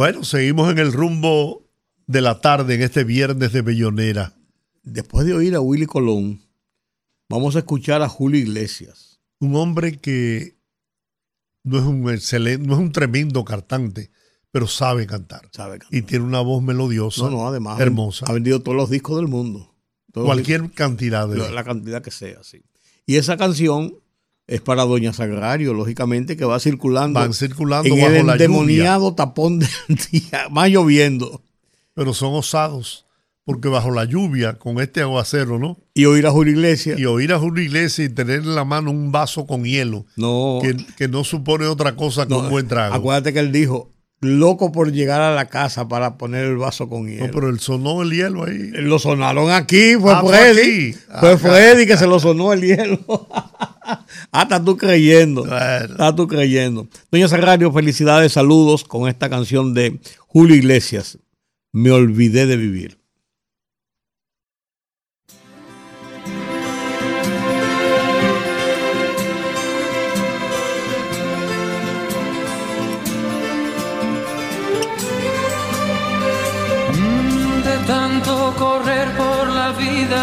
Bueno, seguimos en el rumbo de la tarde en este viernes de Bellonera. Después de oír a Willy Colón, vamos a escuchar a Julio Iglesias. Un hombre que no es un excelente, no es un tremendo cantante, pero sabe cantar. Sabe cantar. Y tiene una voz melodiosa, No, no, además hermosa. ha vendido todos los discos del mundo. Cualquier cantidad de... la, la cantidad que sea, sí. Y esa canción es para Doña Sagrario, lógicamente, que va circulando. Van circulando en bajo el la endemoniado tapón del día, más lloviendo. Pero son osados, porque bajo la lluvia, con este aguacero, ¿no? Y oír a Julio Iglesias. Y oír a Julio Iglesias y tener en la mano un vaso con hielo, No. que, que no supone otra cosa que No, un buen trago. Acuérdate que él dijo, loco por llegar a la casa para poner el vaso con hielo. No, pero él sonó el hielo ahí. Lo sonaron aquí, fue Ah, fue Freddy. aquí. Fue Ah, Freddy que se lo sonó el hielo. ah, estás tú creyendo. Estás tú creyendo. Doña Sagrario, felicidades, saludos con esta canción de Julio Iglesias. Me olvidé de vivir.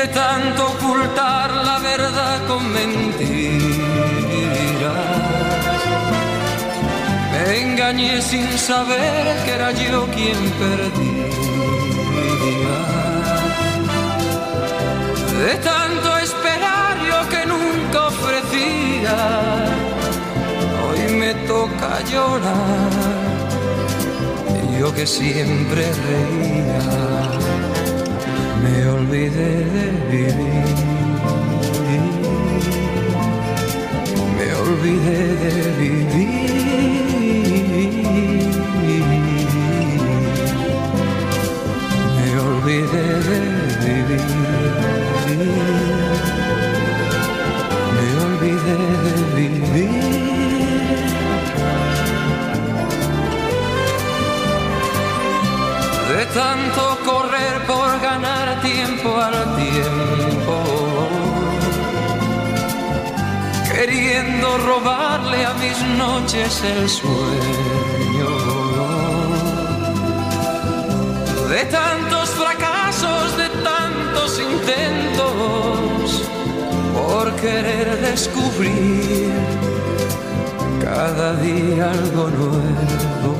De tanto ocultar la verdad con mentiras. Me engañé sin saber que era yo quien perdía. De tanto esperar yo que nunca ofrecía, hoy me toca llorar. Yo que siempre reía me olvidé de vivir. Me olvidé de vivir. Me olvidé de vivir. Me olvidé de vivir. de tanto correr por tiempo al tiempo, queriendo robarle a mis noches el sueño, de tantos fracasos, de tantos intentos, por querer descubrir cada día algo nuevo.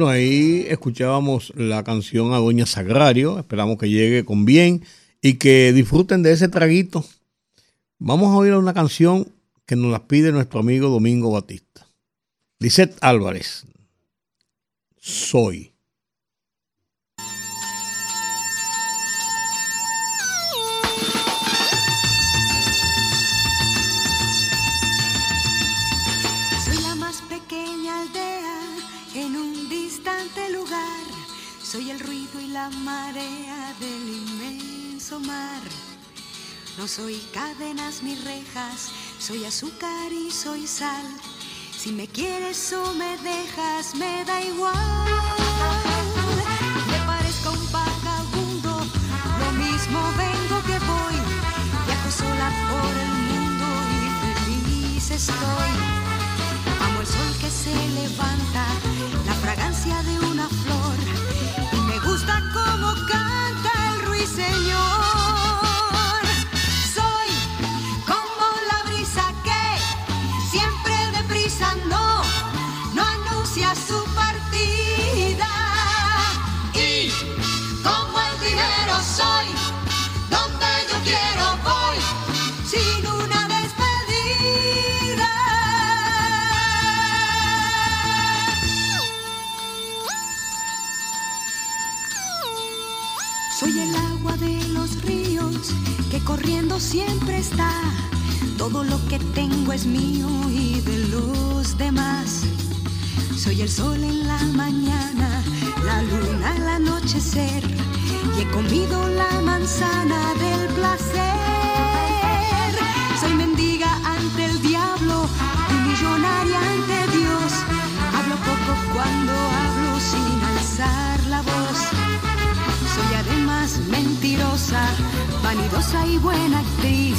Bueno, ahí escuchábamos la canción a Doña Sagrario. Esperamos que llegue con bien y que disfruten de ese traguito. Vamos a oír una canción que nos la pide nuestro amigo Domingo Batista. Lisette Álvarez. Soy. No soy cadenas ni rejas, soy azúcar y soy sal. Si me quieres o me dejas, me da igual. Me parezco un vagabundo, lo mismo vengo que voy. Viajo sola por el mundo y feliz estoy. Amo el sol que se levanta, la fragancia de una flor. Y me gusta cómo canta el ruiseñor. Corriendo siempre está. Todo lo que tengo es mío y de los demás. Soy el sol en la mañana, la luna al anochecer. Y he comido la manzana del placer. Soy mendiga ante el diablo y millonaria ante Dios. Hablo poco cuando hablo sin alzar la voz. Soy además mentirosa, vanidosa y buena actriz.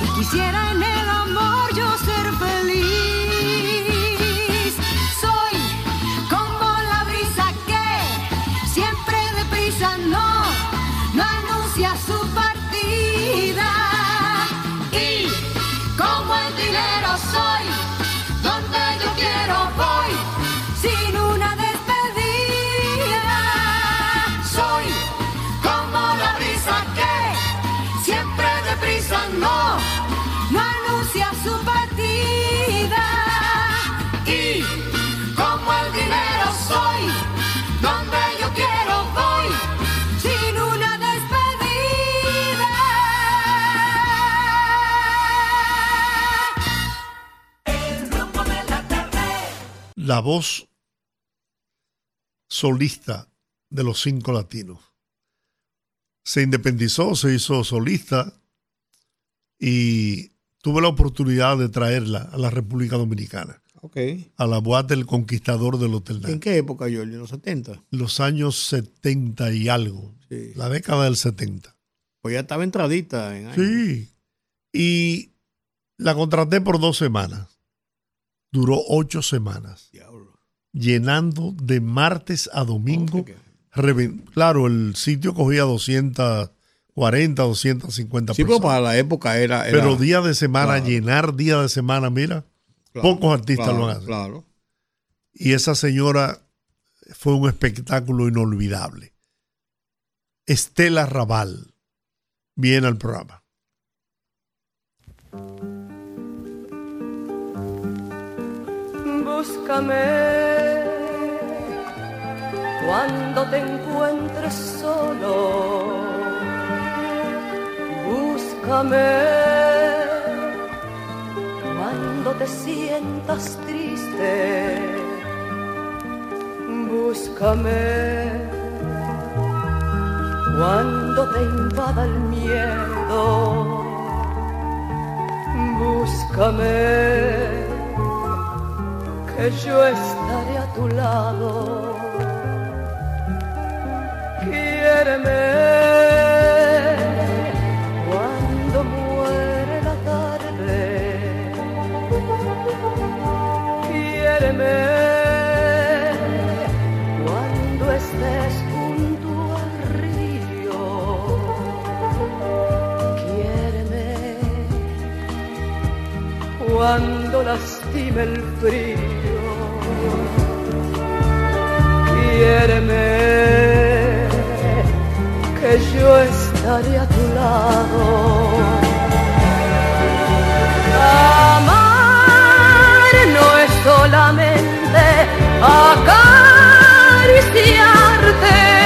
Y quisiera en el amor yo ser La voz solista de los cinco latinos. Se independizó, se hizo solista y tuve la oportunidad de traerla a la República Dominicana, Ok. a la boate del conquistador del Hotel ¿En Nat. qué época, Jorge? ¿En los 70? Los años 70 y algo, Sí. la década del 70. Pues ya estaba entradita en años. Sí. Y la contraté por dos semanas. Duró ocho semanas. Llenando de martes a domingo. Claro, el sitio cogía 240, 250 Sí, pero para la época era. era- Pero día de semana, Claro. llenar día de semana, mira, Claro, pocos artistas claro, lo hacen. Claro. Y esa señora fue un espectáculo inolvidable. Estela Raval viene al programa. Búscame cuando te encuentres solo. Búscame cuando te sientas triste. Búscame cuando te invada el miedo. Búscame que yo estaré a tu lado. Quiéreme cuando muere la tarde. Quiéreme cuando estés junto al río. Quiéreme cuando lastime el frío. Quiéreme que yo estaré a tu lado. Amar no es solamente acariciarte.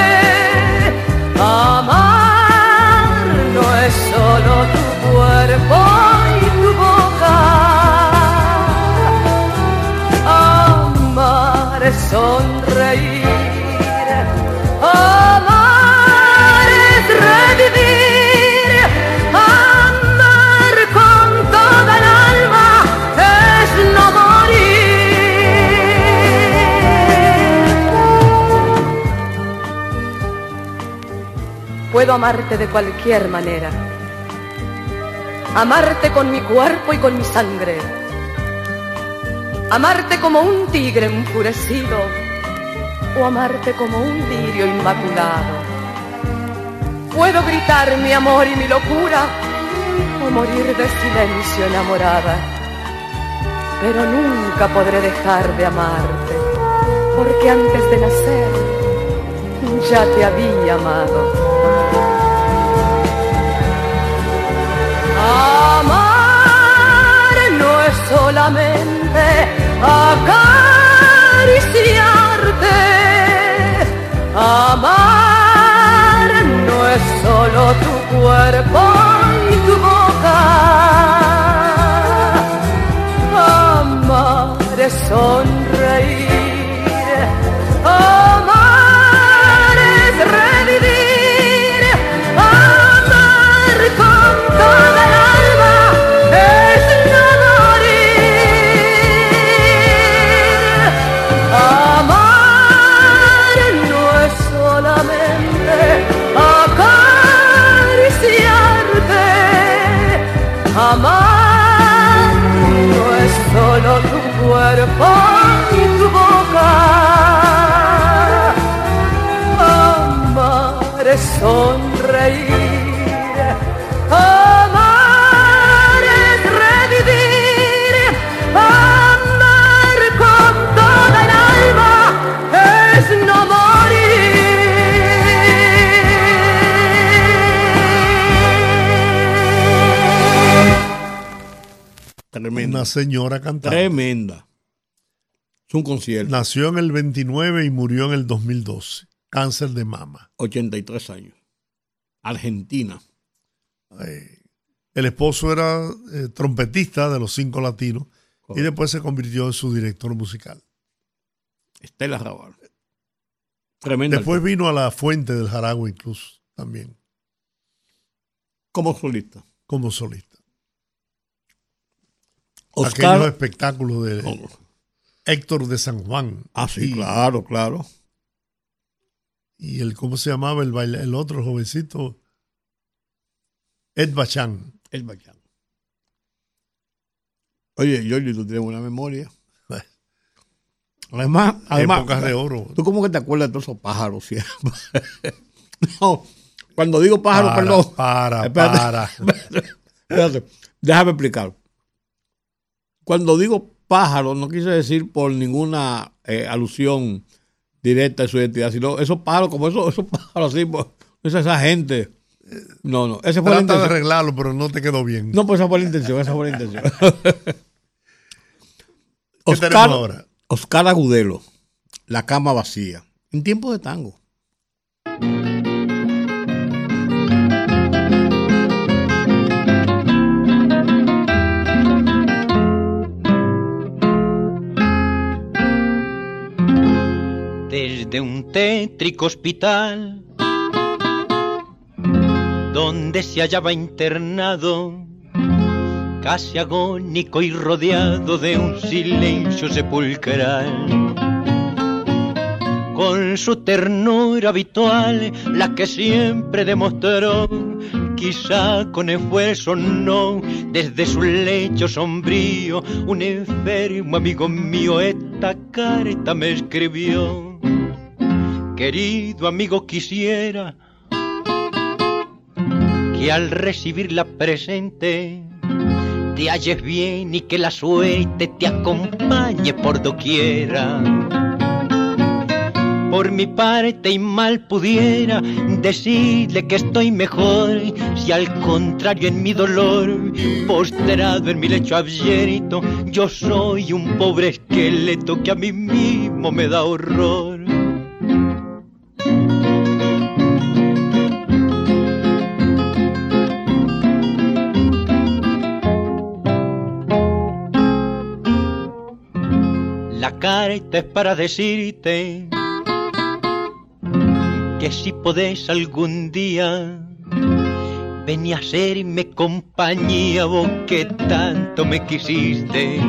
Puedo amarte de cualquier manera. Amarte con mi cuerpo y con mi sangre. Amarte como un tigre enfurecido o amarte como un lirio inmaculado. Puedo gritar mi amor y mi locura o morir de silencio enamorada. Pero nunca podré dejar de amarte, porque antes de nacer ya te había amado. Amar no es solamente acariciarte. Amar no es solo tu cuerpo y tu boca. Amar es sonreír. Amar sonreír. Amar es revivir. Amar con toda el alma es no Tremenda. Una señora cantando. Tremenda. Es un concierto. Nació en el 29 y murió en el 2012. Cáncer de mama. 83 años. Argentina. El esposo era eh, trompetista de los cinco latinos y después se convirtió en su director musical. Estela Raval. Tremenda. Después vino a la fuente del Jaragua incluso también. Como solista. Como solista. Oscar- Aquellos espectáculos de Héctor de San Juan. Ah, sí, Y- claro, claro. Y el, ¿cómo se llamaba el, baila- el otro jovencito? Ed Bachán. El Bachán. Oye, Jordi, tú tienes buena memoria. Además, además Épocas de oro. ¿Tú cómo que te acuerdas de todos esos pájaros siempre? no, cuando digo pájaro, Para, perdón. para, Espérate, para. espérate, espérate. déjame explicar. Cuando digo pájaro, no quise decir por ninguna eh, alusión directa a su identidad, sino esos pájaros, como esos, esos pájaros así, pues, esa, esa gente. No, no, esa fue la Trata de intención. arreglarlo, pero no te quedó bien. No, pues esa fue la intención, esa fue la intención. ¿Qué tenemos ahora? Oscar Agudelo, La cama vacía, en tiempo de tango. Desde un tétrico hospital donde se hallaba internado, casi agónico y rodeado de un silencio sepulcral. con su ternura habitual, la que siempre demostró, quizá con esfuerzo no, desde su lecho sombrío, un enfermo amigo mío esta carta me escribió. Querido amigo, quisiera que al recibir la presente te halles bien y que la suerte te acompañe por doquiera. Por mi parte y mal pudiera decirle que estoy mejor, si al contrario en mi dolor, postrado en mi lecho abierto, yo soy un pobre esqueleto que a mí mismo me da horror. Es para decirte que si podés algún día venir a hacerme compañía vos que tanto me quisiste.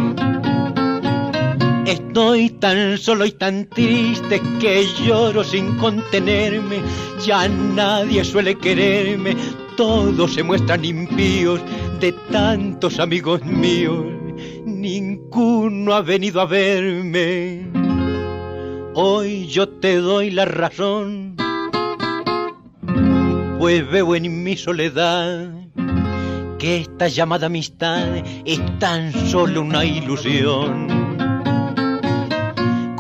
Estoy tan solo y tan triste que lloro sin contenerme, ya nadie suele quererme, todos se muestran impíos de tantos amigos míos, ninguno ha venido a verme. Hoy yo te doy la razón, pues veo en mi soledad que esta llamada amistad es tan solo una ilusión.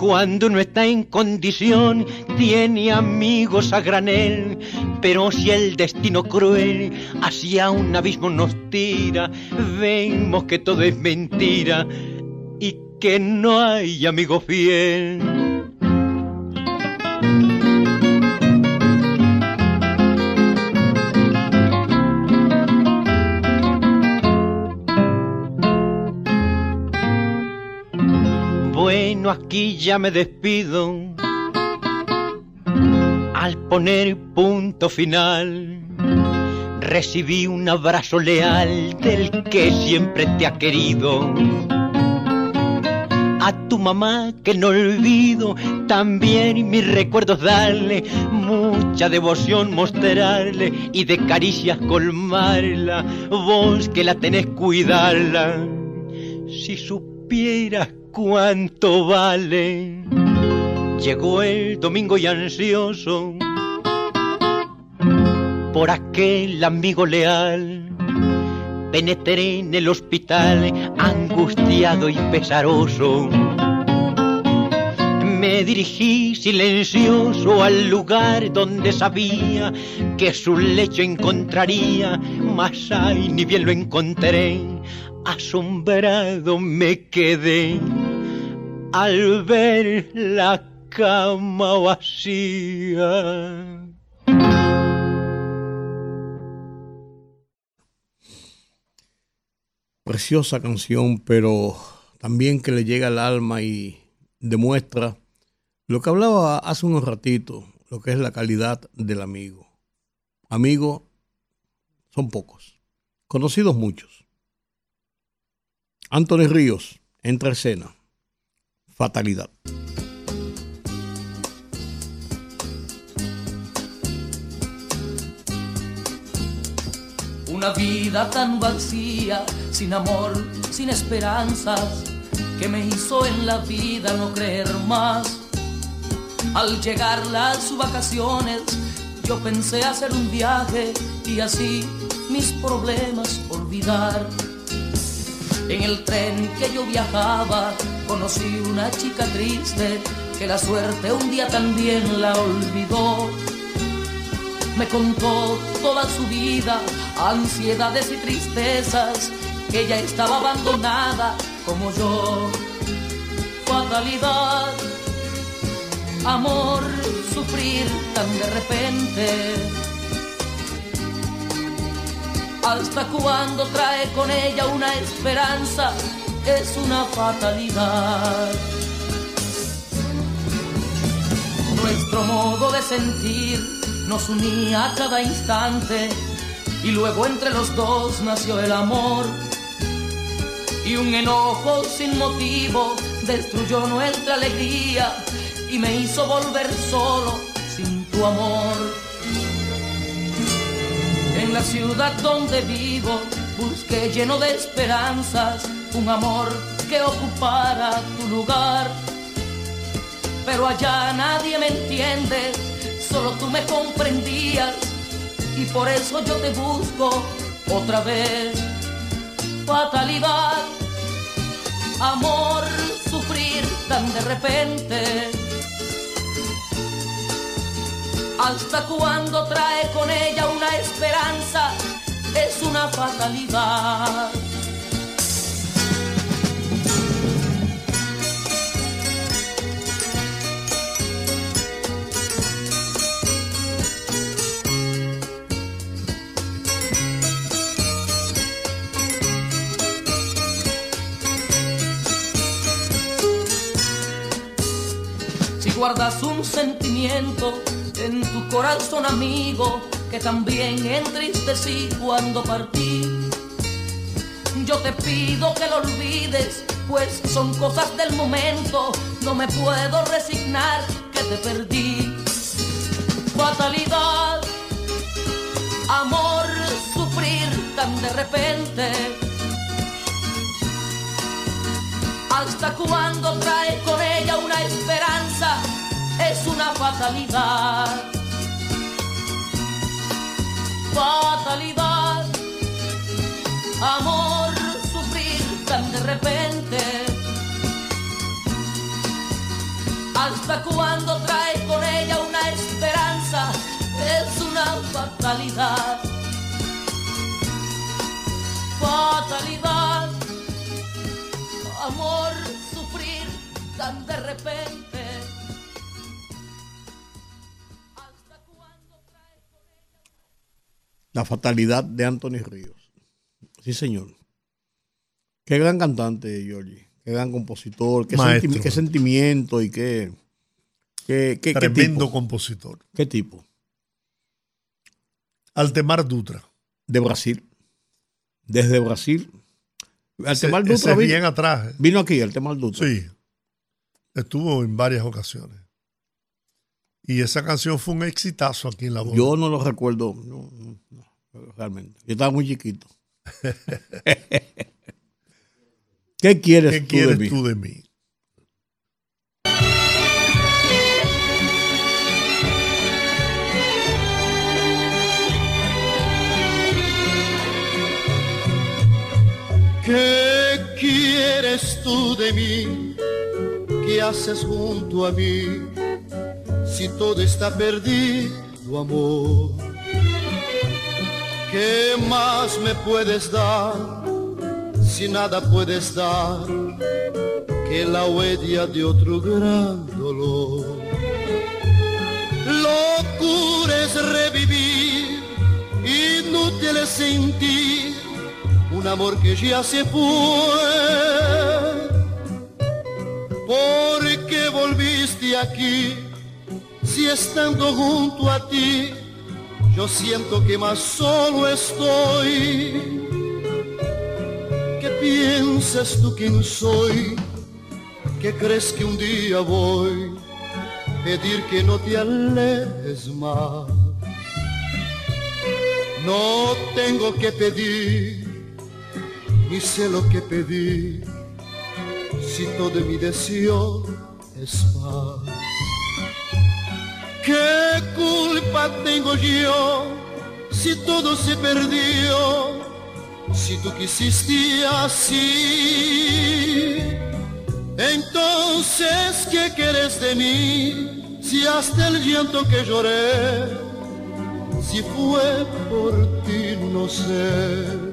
Cuando no está en condición, tiene amigos a granel, pero si el destino cruel hacia un abismo nos tira, vemos que todo es mentira y que no hay amigo fiel. Aquí ya me despido. Al poner punto final, recibí un abrazo leal del que siempre te ha querido. A tu mamá que no olvido, también mis recuerdos darle, mucha devoción mostrarle y de caricias colmarla, vos que la tenés cuidarla. Si supieras cuánto vale. Llegó el domingo y ansioso por aquel amigo leal. Penetré en el hospital angustiado y pesaroso. Me dirigí silencioso al lugar donde sabía que su lecho encontraría, mas ay, ni bien lo encontré asombrado me quedé al ver la cama vacía. Preciosa canción, pero también que le llega al alma y demuestra lo que hablaba hace unos ratitos, lo que es la calidad del amigo. Amigo son pocos, conocidos muchos. Anthony Ríos entra escena. Fatalidad. Una vida tan vacía, sin amor, sin esperanzas, que me hizo en la vida no creer más. Al llegar las vacaciones, yo pensé hacer un viaje y así mis problemas olvidar. En el tren que yo viajaba conocí una chica triste que la suerte un día también la olvidó. Me contó toda su vida, ansiedades y tristezas, que ella estaba abandonada como yo. Fatalidad, amor, sufrir tan de repente. Hasta cuando trae con ella una esperanza, es una fatalidad. Nuestro modo de sentir nos unía a cada instante y luego entre los dos nació el amor. Y un enojo sin motivo destruyó nuestra alegría y me hizo volver solo sin tu amor. La ciudad donde vivo busqué lleno de esperanzas un amor que ocupara tu lugar. Pero allá nadie me entiende, solo tú me comprendías y por eso yo te busco otra vez. Fatalidad, amor, sufrir tan de repente. Hasta cuando trae con ella una esperanza, es una fatalidad. Si guardas un sentimiento en tu corazón amigo que también entristecí cuando partí. Yo te pido que lo olvides, pues son cosas del momento, no me puedo resignar que te perdí. Fatalidad, amor, sufrir tan de repente. Hasta cuando trae con ella una esperanza, es una fatalidad. Fatalidad, amor, sufrir tan de repente. Hasta cuando trae con ella una esperanza, es una fatalidad. Fatalidad, amor, sufrir tan de repente. La fatalidad de Anthony Ríos. Sí, señor. Qué gran cantante, Giorgi. Qué gran compositor. Qué, Maestro. senti- qué sentimiento y qué. qué, qué- Tremendo tipo. compositor. ¿Qué tipo? Altemar Dutra. De Brasil. Desde Brasil. Altemar Ese- ese Dutra es vino, bien atrás. ¿eh? vino aquí, Altemar Dutra. Sí. Estuvo en varias ocasiones. Y esa canción fue un exitazo aquí en la voz. Yo no lo recuerdo. no, no, no, realmente. Yo estaba muy chiquito. ¿Qué quieres, ¿Qué tú, quieres de mí? tú de mí? ¿Qué quieres tú de mí? ¿Qué haces junto a mí? Si todo está perdido, amor. ¿Qué más me puedes dar si nada puedes dar que la huella de otro gran dolor? Locura es revivir, inútil es sentir un amor que ya se fue. ¿Por qué volviste aquí si estando junto a ti yo siento que más solo estoy? ¿Qué piensas tú quién soy? ¿Qué crees que un día voy pedir que no te alejes más? No tengo que pedir ni sé lo que pedir, si todo mi deseo es paz. ¿Qué culpa tengo yo si todo se perdió? Si tú quisiste así, entonces ¿qué quieres de mí? Si hasta el llanto que lloré, si fue por ti, no sé.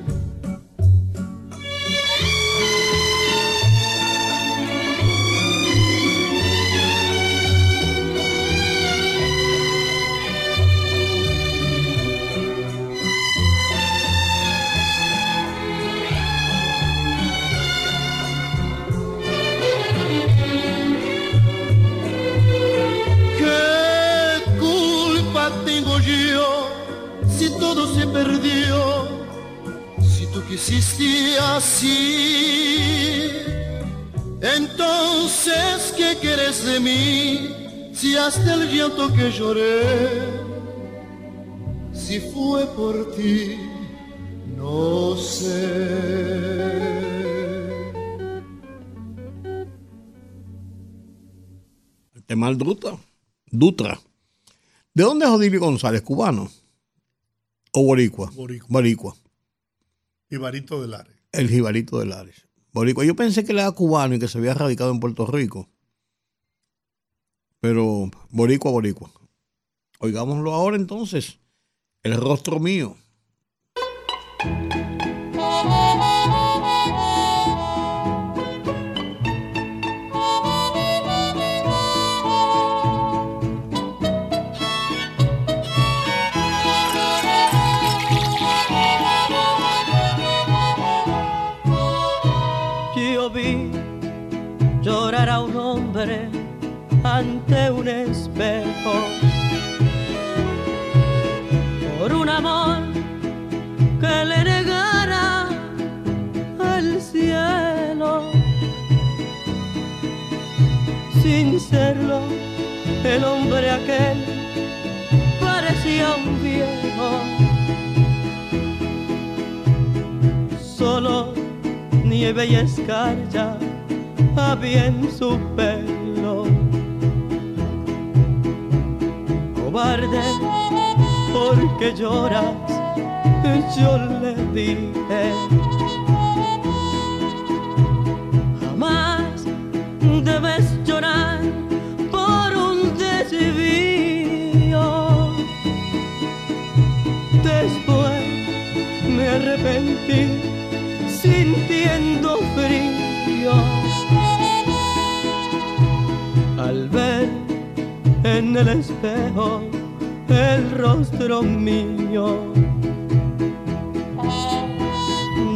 De mí? si hasta el llanto que lloré, si fue por ti, no sé. Temal Dutra. Dutra. ¿De dónde es Odilio González? ¿Cubano? ¿O boricua? Boricua. Boricua. Ibarito de Lares. El jibarito de Lares. Boricua. Yo pensé que él era cubano y que se había radicado en Puerto Rico. Pero boricua, boricua. Oigámoslo ahora entonces. El rostro mío. Serlo, el hombre aquel parecía un viejo. Solo nieve y escarcha había en su pelo. Cobarde, porque lloras? Yo le dije. Jamás debes arrepentí sintiendo frío al ver en el espejo el rostro mío.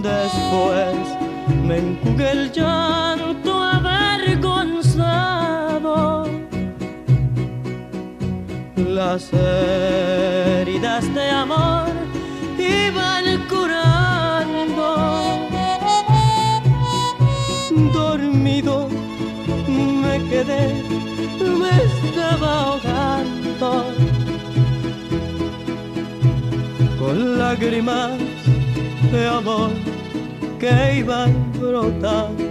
Después me enjugué el llanto avergonzado. Las heridas de amor quedé, me estaba ahogando. Con lágrimas de amor que iban brotando.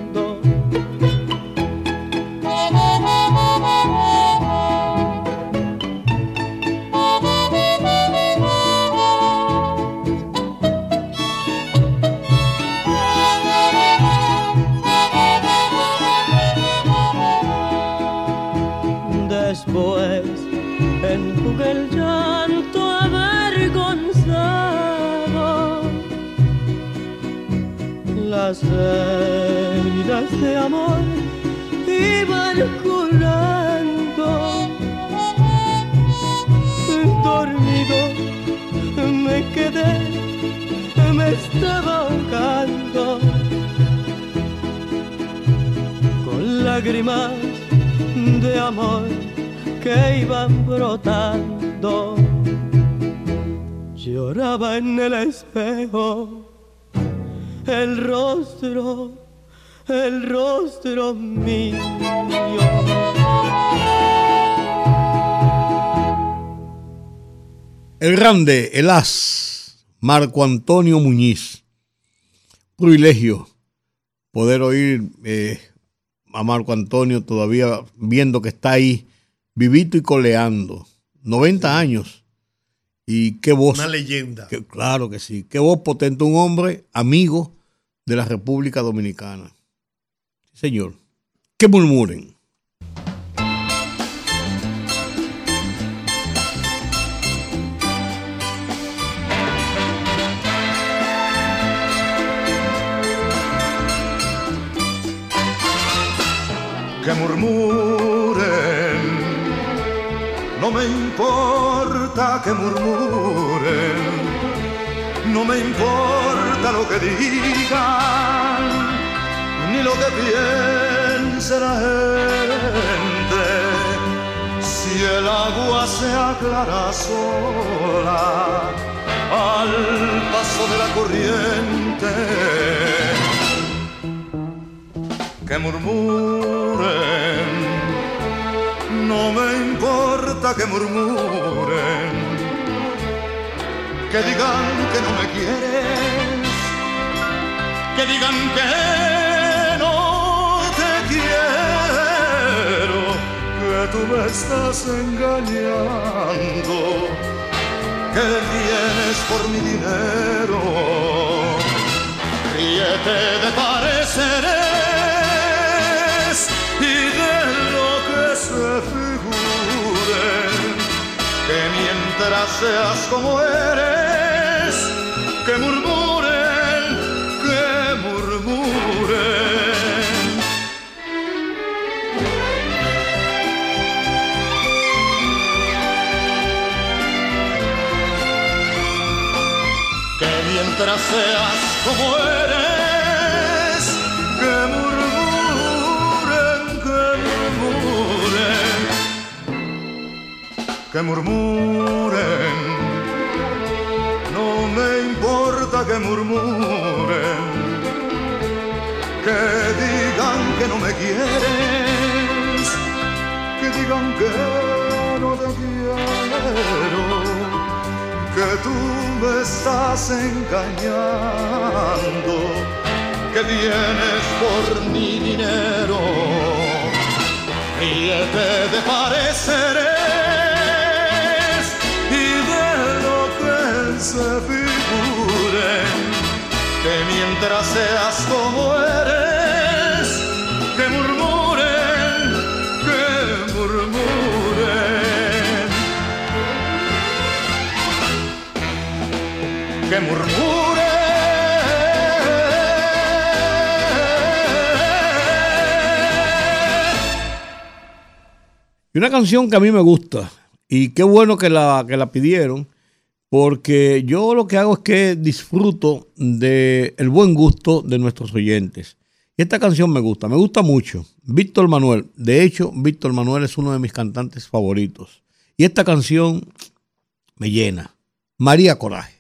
Mío. El grande, el as, Marco Antonio Muñiz. Privilegio poder oír eh, a Marco Antonio todavía viendo que está ahí, vivito y coleando. 90 años. Y qué voz. Una leyenda. que- claro que sí. Qué voz potente. Un hombre amigo de la República Dominicana. Señor. Que murmuren. que murmuren, no me importa que murmuren, no me importa lo que digan, ni lo que piense la gente, si el agua se aclara sola al paso de la corriente que murmuren, No me importa que murmuren, que digan que no me quieres, que digan que tú me estás engañando, que vienes por mi dinero. Ríete de pareceres y de lo que se figure, que mientras seas como eres, que murmuren, mientras seas como eres, que murmuren, que murmuren, que murmuren. No me importa que murmuren, que digan que no me quieres, que digan que no te quiero que tú me estás engañando, que vienes por mi dinero. Ríete de pareceres y de lo que se figure, que mientras seas como eres, que murmuren, Y una canción que a mí me gusta, y qué bueno que la, que la pidieron, porque yo lo que hago es que disfruto del el buen gusto de nuestros oyentes. Y esta canción me gusta, me gusta mucho. Víctor Manuel, de hecho, Víctor Manuel es uno de mis cantantes favoritos. Y esta canción me llena. María Coraje.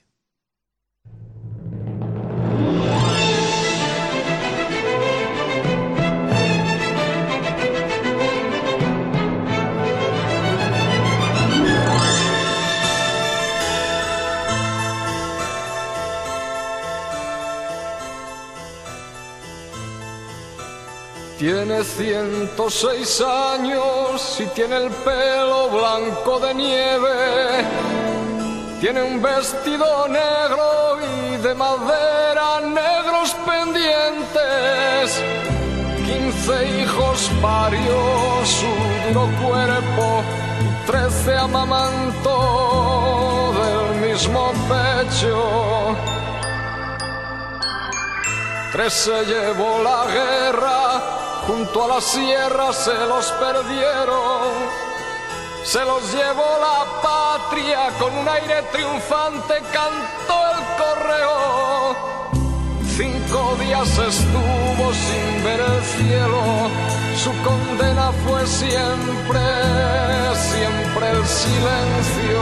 Tiene 106 años y tiene el pelo blanco de nieve. Tiene un vestido negro y de madera negros pendientes. 15 hijos parió su cuerpo y 13 amamantó del mismo pecho. Tres se llevó la guerra, junto a la sierra se los perdieron. Se los llevó la patria, con un aire triunfante cantó el correo. Cinco días estuvo sin ver el cielo, su condena fue siempre, siempre el silencio.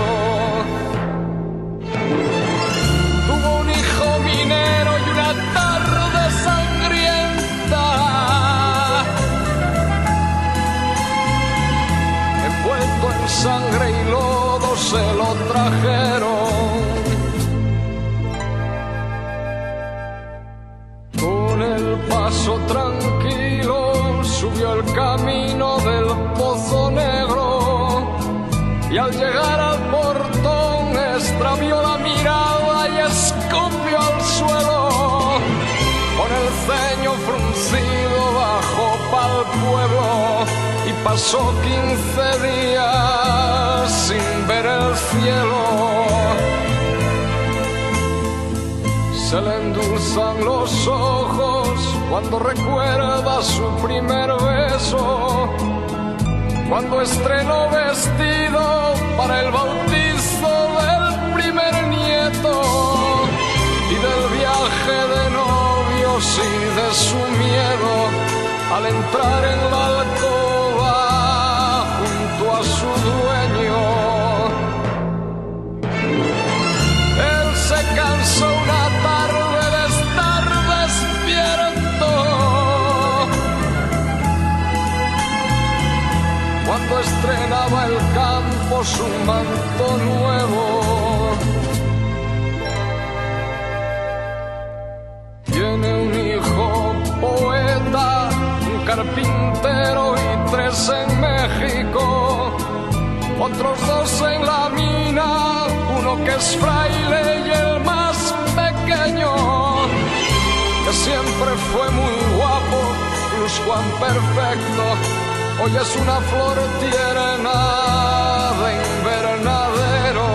Tuvo un hijo minero y una tarde se lo trajeron. Con el paso tranquilo subió el camino del pozo negro y al llegar al portón extravió la mirada y escupió al suelo. Con el ceño fruncido bajó pa'l pueblo y pasó 15 días el cielo. Se le endulzan los ojos cuando recuerda su primer beso cuando estrenó vestido para el bautizo del primer nieto y del viaje de novios y de su miedo al entrar en la alcoba junto a su dueño. Cuando estrelló regalos un manto nuevo. Tiene un hijo poeta, un carpintero y tres en México, otros dos en la mina, uno que es fraile y el más pequeño, que siempre fue muy guapo, Luz Juan perfecto, hoy es una flor tierna de invernadero.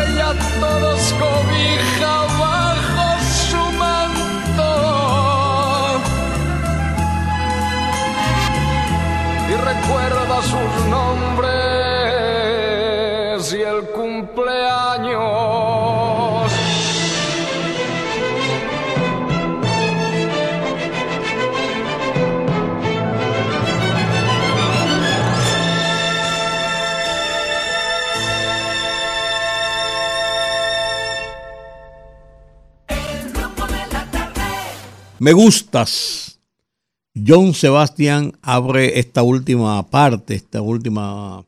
Ella todos cobija bajo su manto y recuerda sus nombres Me gustas. John Sebastián abre esta última parte, esta última,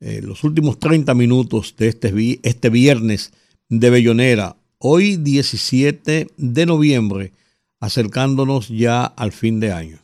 eh, los últimos 30 minutos de este, este viernes de Bellonera. Hoy 17 de noviembre, acercándonos ya al fin de año.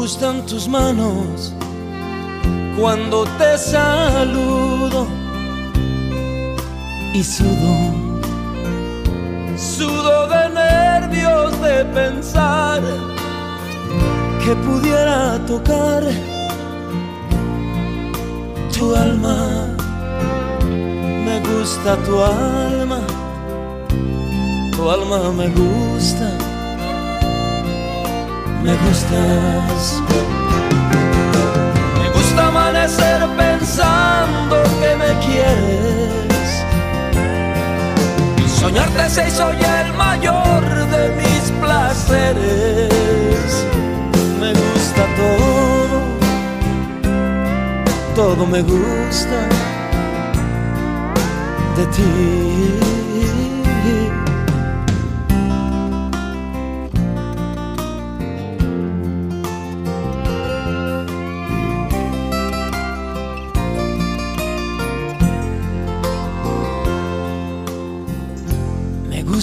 Gustan tus manos cuando te saludo y sudo, sudo de nervios de pensar que pudiera tocar tu alma. Me gusta tu alma tu alma me gusta, me gustas. Me gusta amanecer pensando que me quieres. Soñarte se hizo ya el mayor de mis placeres. Me gusta todo, todo me gusta de ti.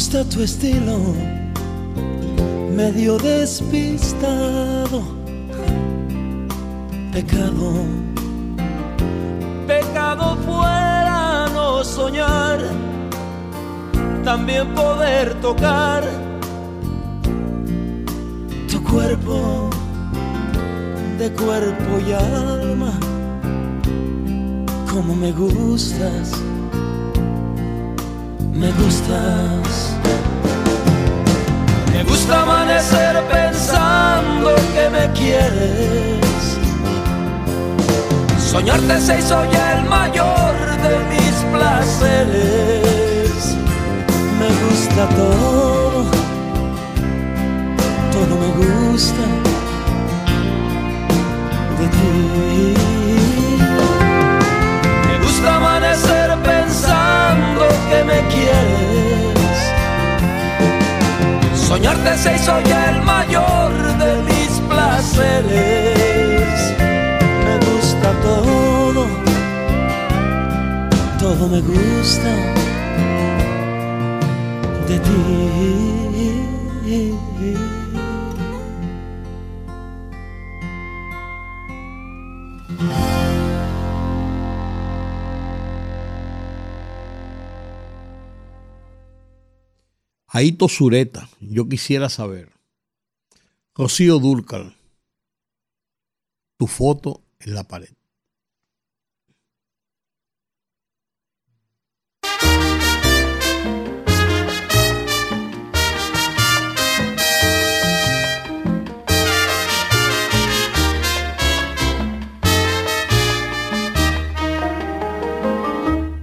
Gusta tu estilo, medio despistado. Pecado, pecado fuera no soñar, también poder tocar tu cuerpo de cuerpo y alma. Como me gustas me gustas. Me gusta amanecer pensando que me quieres. Soñarte se hizo ya el mayor de mis placeres. Me gusta todo, todo me gusta de ti. Me gusta amanecer pensando que me quieres. Soñarte se hizo ya el mayor de mis placeres. Me gusta todo, todo me gusta de ti. Aito Sureta, yo quisiera saber. Rocío Dúrcal, tu foto en la pared.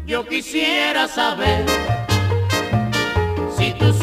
Yo quisiera saber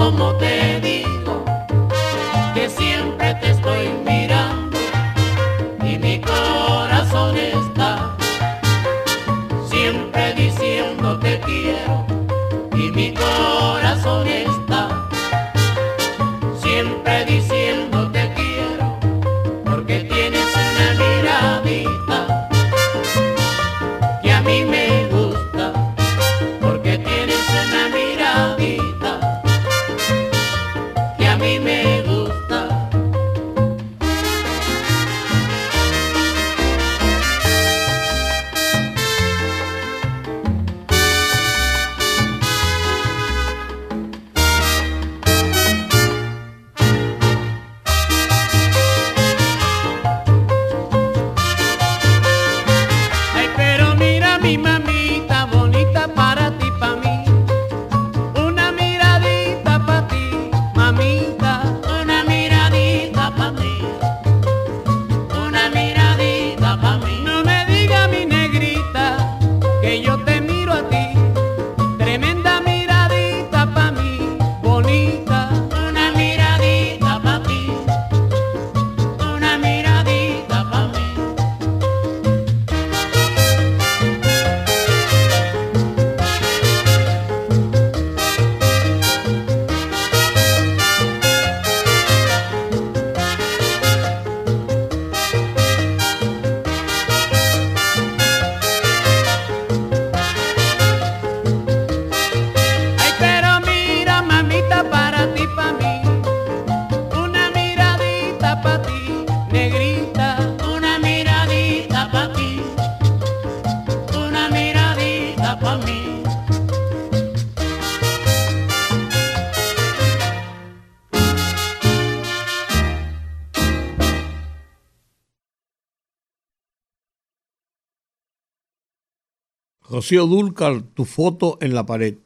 como te Rocío Dúrcal, tu foto en la pared.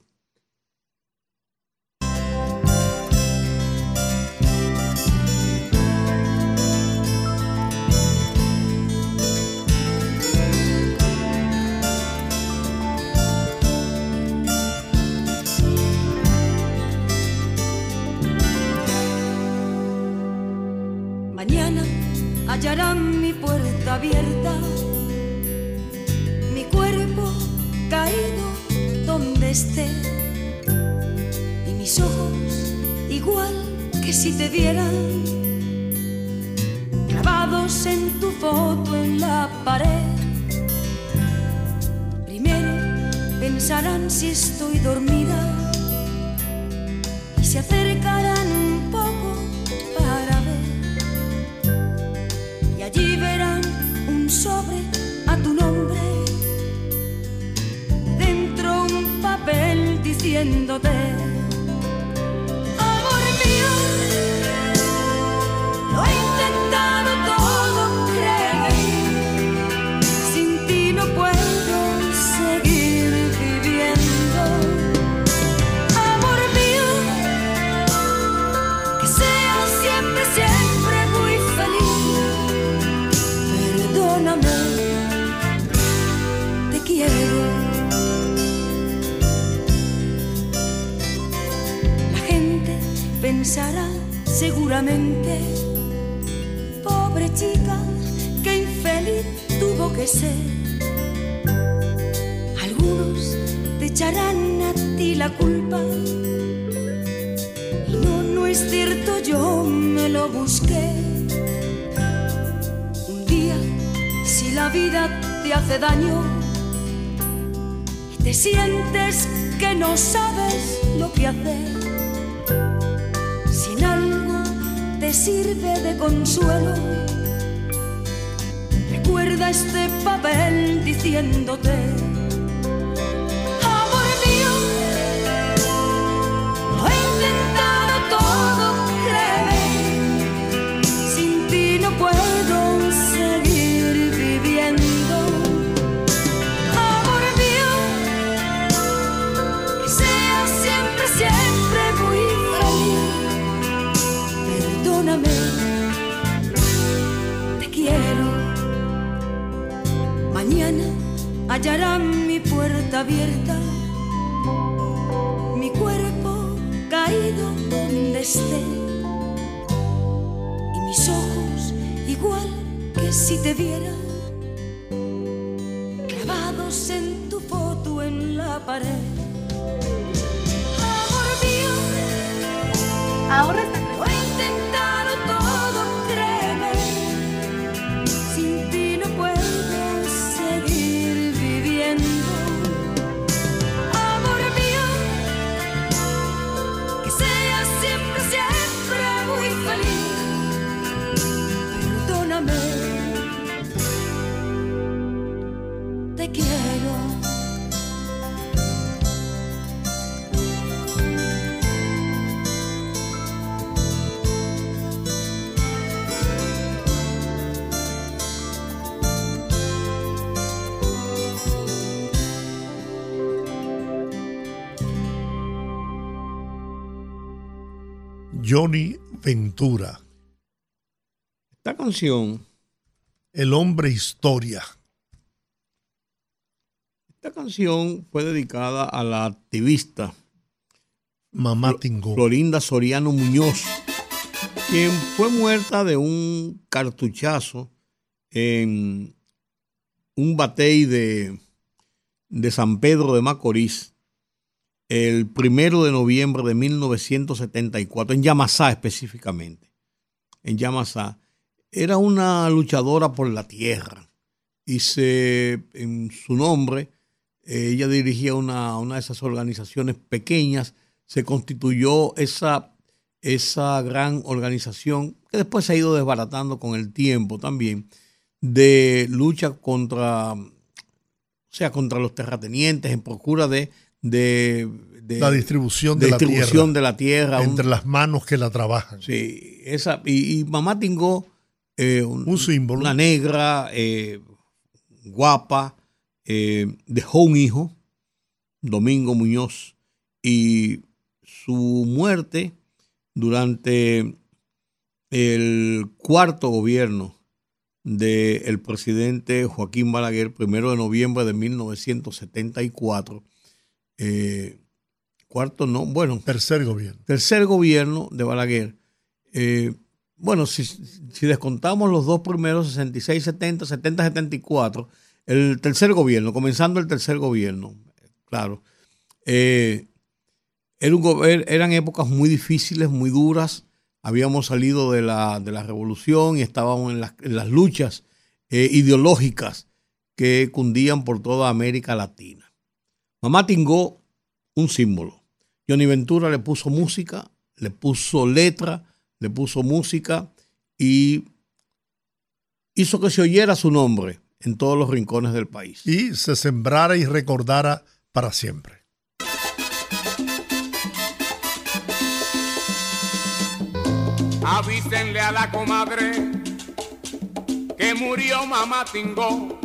Johnny Ventura. Esta canción, El hombre historia. esta canción fue dedicada a la activista Mamá Tingó. Florinda Soriano Muñoz, quien fue muerta de un cartuchazo en un batey de, de San Pedro de Macorís el primero de noviembre de 1974, en Yamasá específicamente. En Yamasá. Era una luchadora por la tierra y se, en su nombre, eh, ella dirigía una, una de esas organizaciones pequeñas, se constituyó esa, esa gran organización que después se ha ido desbaratando con el tiempo también, de lucha contra, o sea, contra los terratenientes en procura de, de, de- la distribución de, la tierra. de la tierra, un- Entre las manos que la trabajan. Sí, esa, y, y Mamá Tingó, eh, un, Un símbolo. Una negra, eh, guapa, eh, dejó un hijo, Domingo Muñoz, y su muerte durante el cuarto gobierno del presidente Joaquín Balaguer, primero de noviembre de 1974, eh, cuarto no, bueno. Tercer gobierno. Tercer gobierno de Balaguer. Eh, bueno, si, si descontamos los dos primeros, 66, 70, 70, 74, el tercer gobierno, comenzando el tercer gobierno, claro. eh, era un er- eran épocas muy difíciles, muy duras. Habíamos salido de la, de la revolución y estábamos en las, en las luchas eh, ideológicas que cundían por toda América Latina. Mamá Tingó, un símbolo. Johnny Ventura le puso música, le puso letra, le puso música y hizo que se oyera su nombre en todos los rincones del país. Y se sembrara y recordara para siempre. Avísenle a la comadre que murió mamá Tingó.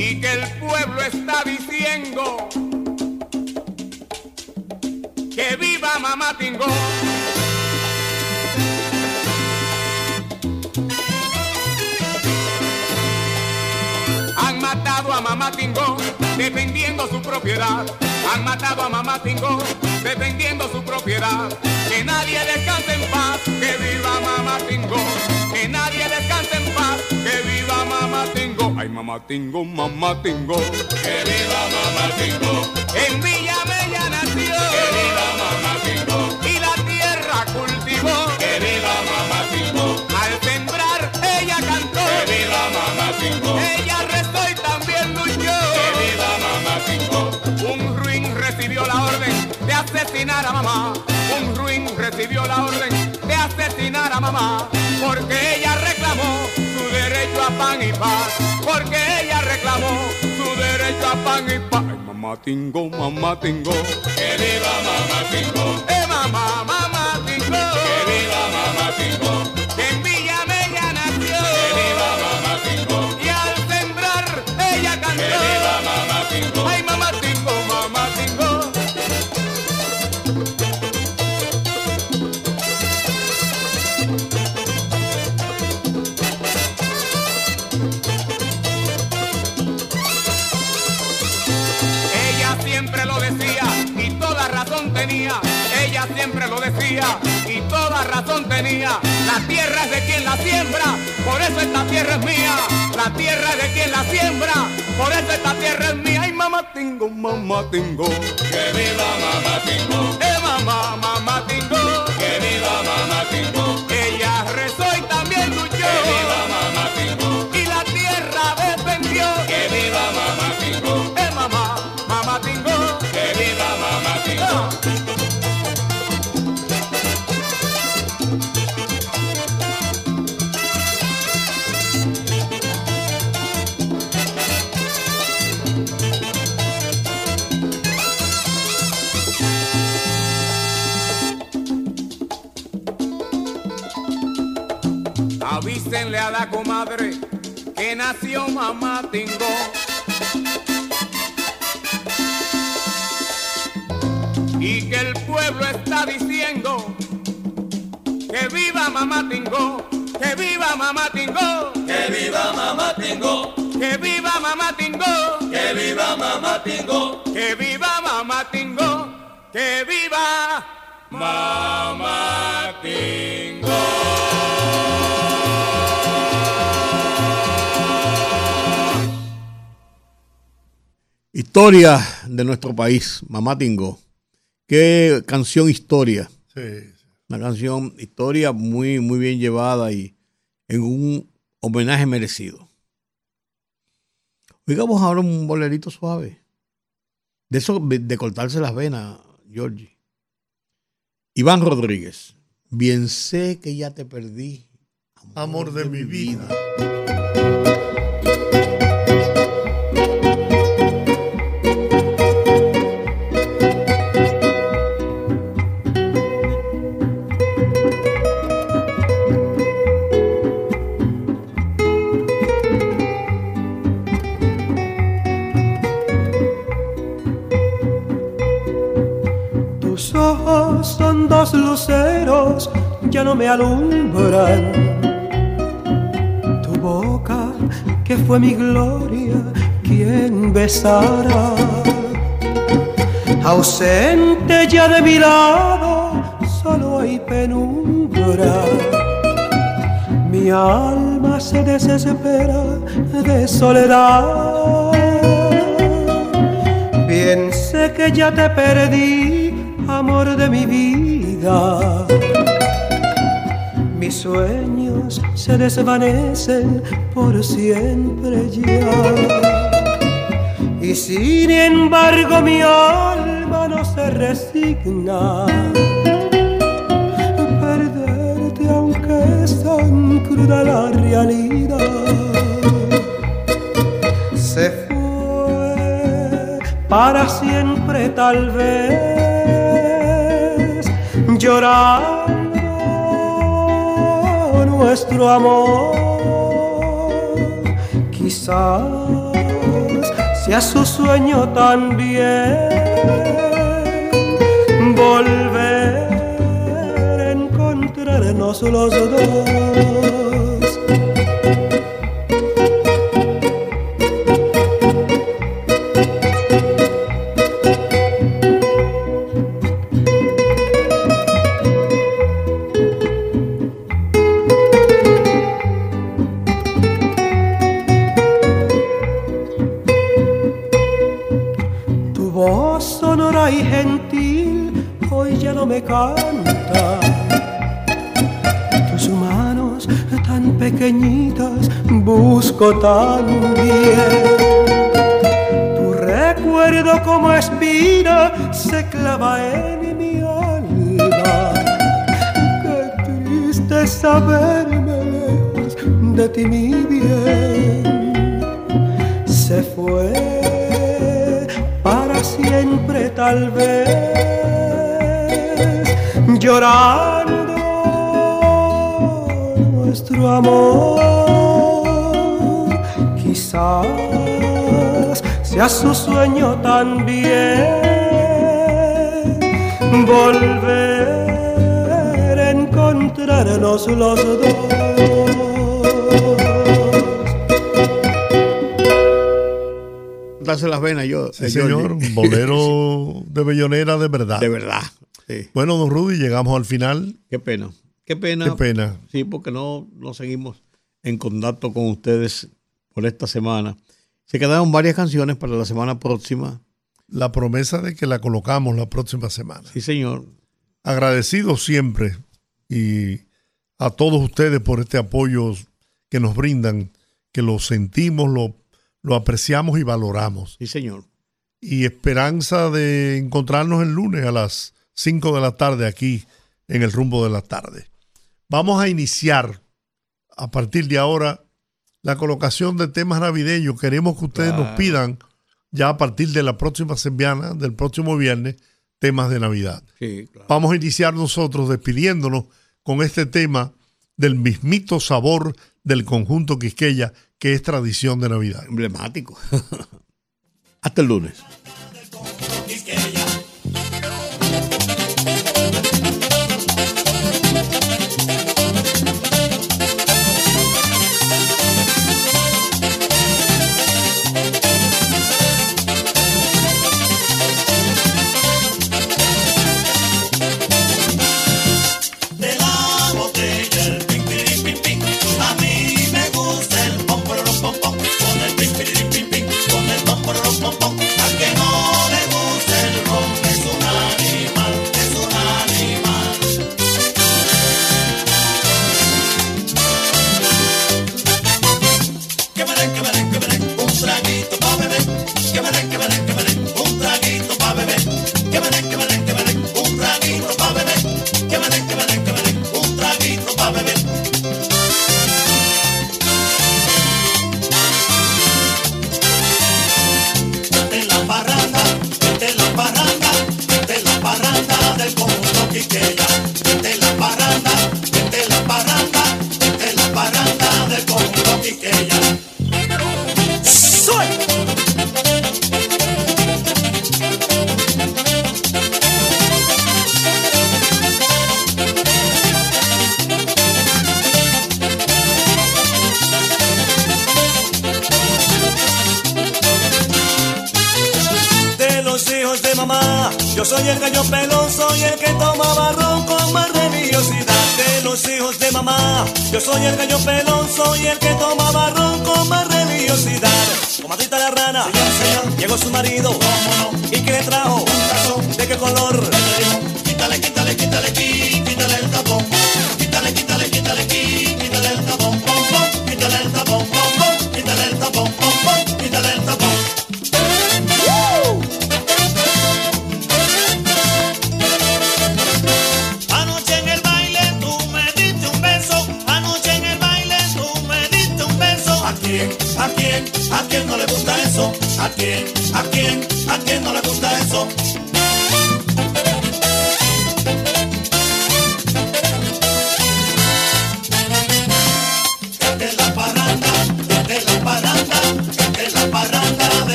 Y que el pueblo está diciendo que viva mamá Tingó. Mamá Tingó defendiendo su propiedad. Han matado a mamá Tingó defendiendo su propiedad. Que nadie descanse en paz, que viva mamá Tingó. Que nadie descanse en paz, que viva mamá Tingó. Ay mamá Tingó, mamá Tingó. Que viva mamá Tingó. En asesinar a mamá. Un ruin recibió la orden de asesinar a mamá, porque ella reclamó su derecho a pan y paz, porque ella reclamó su derecho a pan y paz. Ay, mamá tingo, mamá tingo, que viva mamá tingo, eh mamá, mamá tingo, que viva mamá tingo, y toda razón tenía. La tierra es de quien la siembra, por eso esta tierra es mía. La tierra es de quien la siembra, por eso esta tierra es mía. Ay, mamá tengo, mamá tengo. Que viva mamá tengo. Eh, mamá, mamá A la comadre que nació mamá Tingo. Y que el pueblo está diciendo que viva mamá Tingo, que viva mamá Tingo, que viva mamá Tingo, que viva mamá Tingo, que viva mamá Tingo, que viva mamá Tingo, que viva mamá Tingo. Historia de nuestro país, Mamá Tingo. Qué canción historia. Sí. Una canción historia muy, muy bien llevada y en un homenaje merecido. Oigamos ahora un bolerito suave. De eso de cortarse las venas, Georgie. Iván Rodríguez. Bien sé que ya te perdí. Amor de mi vida. Dos luceros, ya no me alumbran. Tu boca, que fue mi gloria, quien besará. Ausente ya de mi lado, solo hay penumbra. Mi alma se desespera de soledad. Bien sé que ya te perdí, amor de mi Mis sueños se desvanecen por siempre ya. Y sin embargo mi alma no se resigna. Perderte aunque es tan cruda la realidad. Se fue para siempre tal vez llorando nuestro amor. Quizás sea su sueño también volver a encontrarnos los dos Tus manos tan pequeñitas busco tan bien. Tu recuerdo como espina se clava en mi alma. Qué triste saberme lejos de ti, mi bien. Se fue para siempre, tal vez llorando nuestro amor. Quizás sea su sueño también volver a encontrarnos los dos. Darse las venas yo. Sí, eh, señor. Bolero de bellonera de verdad. De verdad. Sí. Bueno, don Rudy, llegamos al final. Qué pena. Qué pena. Qué pena. Sí, porque no, no seguimos en contacto con ustedes por esta semana. Se quedaron varias canciones para la semana próxima. La promesa de que la colocamos la próxima semana. Sí, señor. Agradecido siempre y a todos ustedes por este apoyo que nos brindan, que lo sentimos, lo, lo apreciamos y valoramos. Sí, señor. Y esperanza de encontrarnos el lunes a las 5 de la tarde aquí en el rumbo de la tarde. Vamos a iniciar a partir de ahora la colocación de temas navideños. Queremos que ustedes nos pidan ya a partir de la próxima semana, del próximo viernes, temas de Navidad. Sí, claro. Vamos a iniciar nosotros despidiéndonos con este tema del mismito sabor del conjunto Quisqueya, que es tradición de Navidad. Emblemático. Hasta el lunes.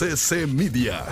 Rumba 98.5, una emisora RCC Media.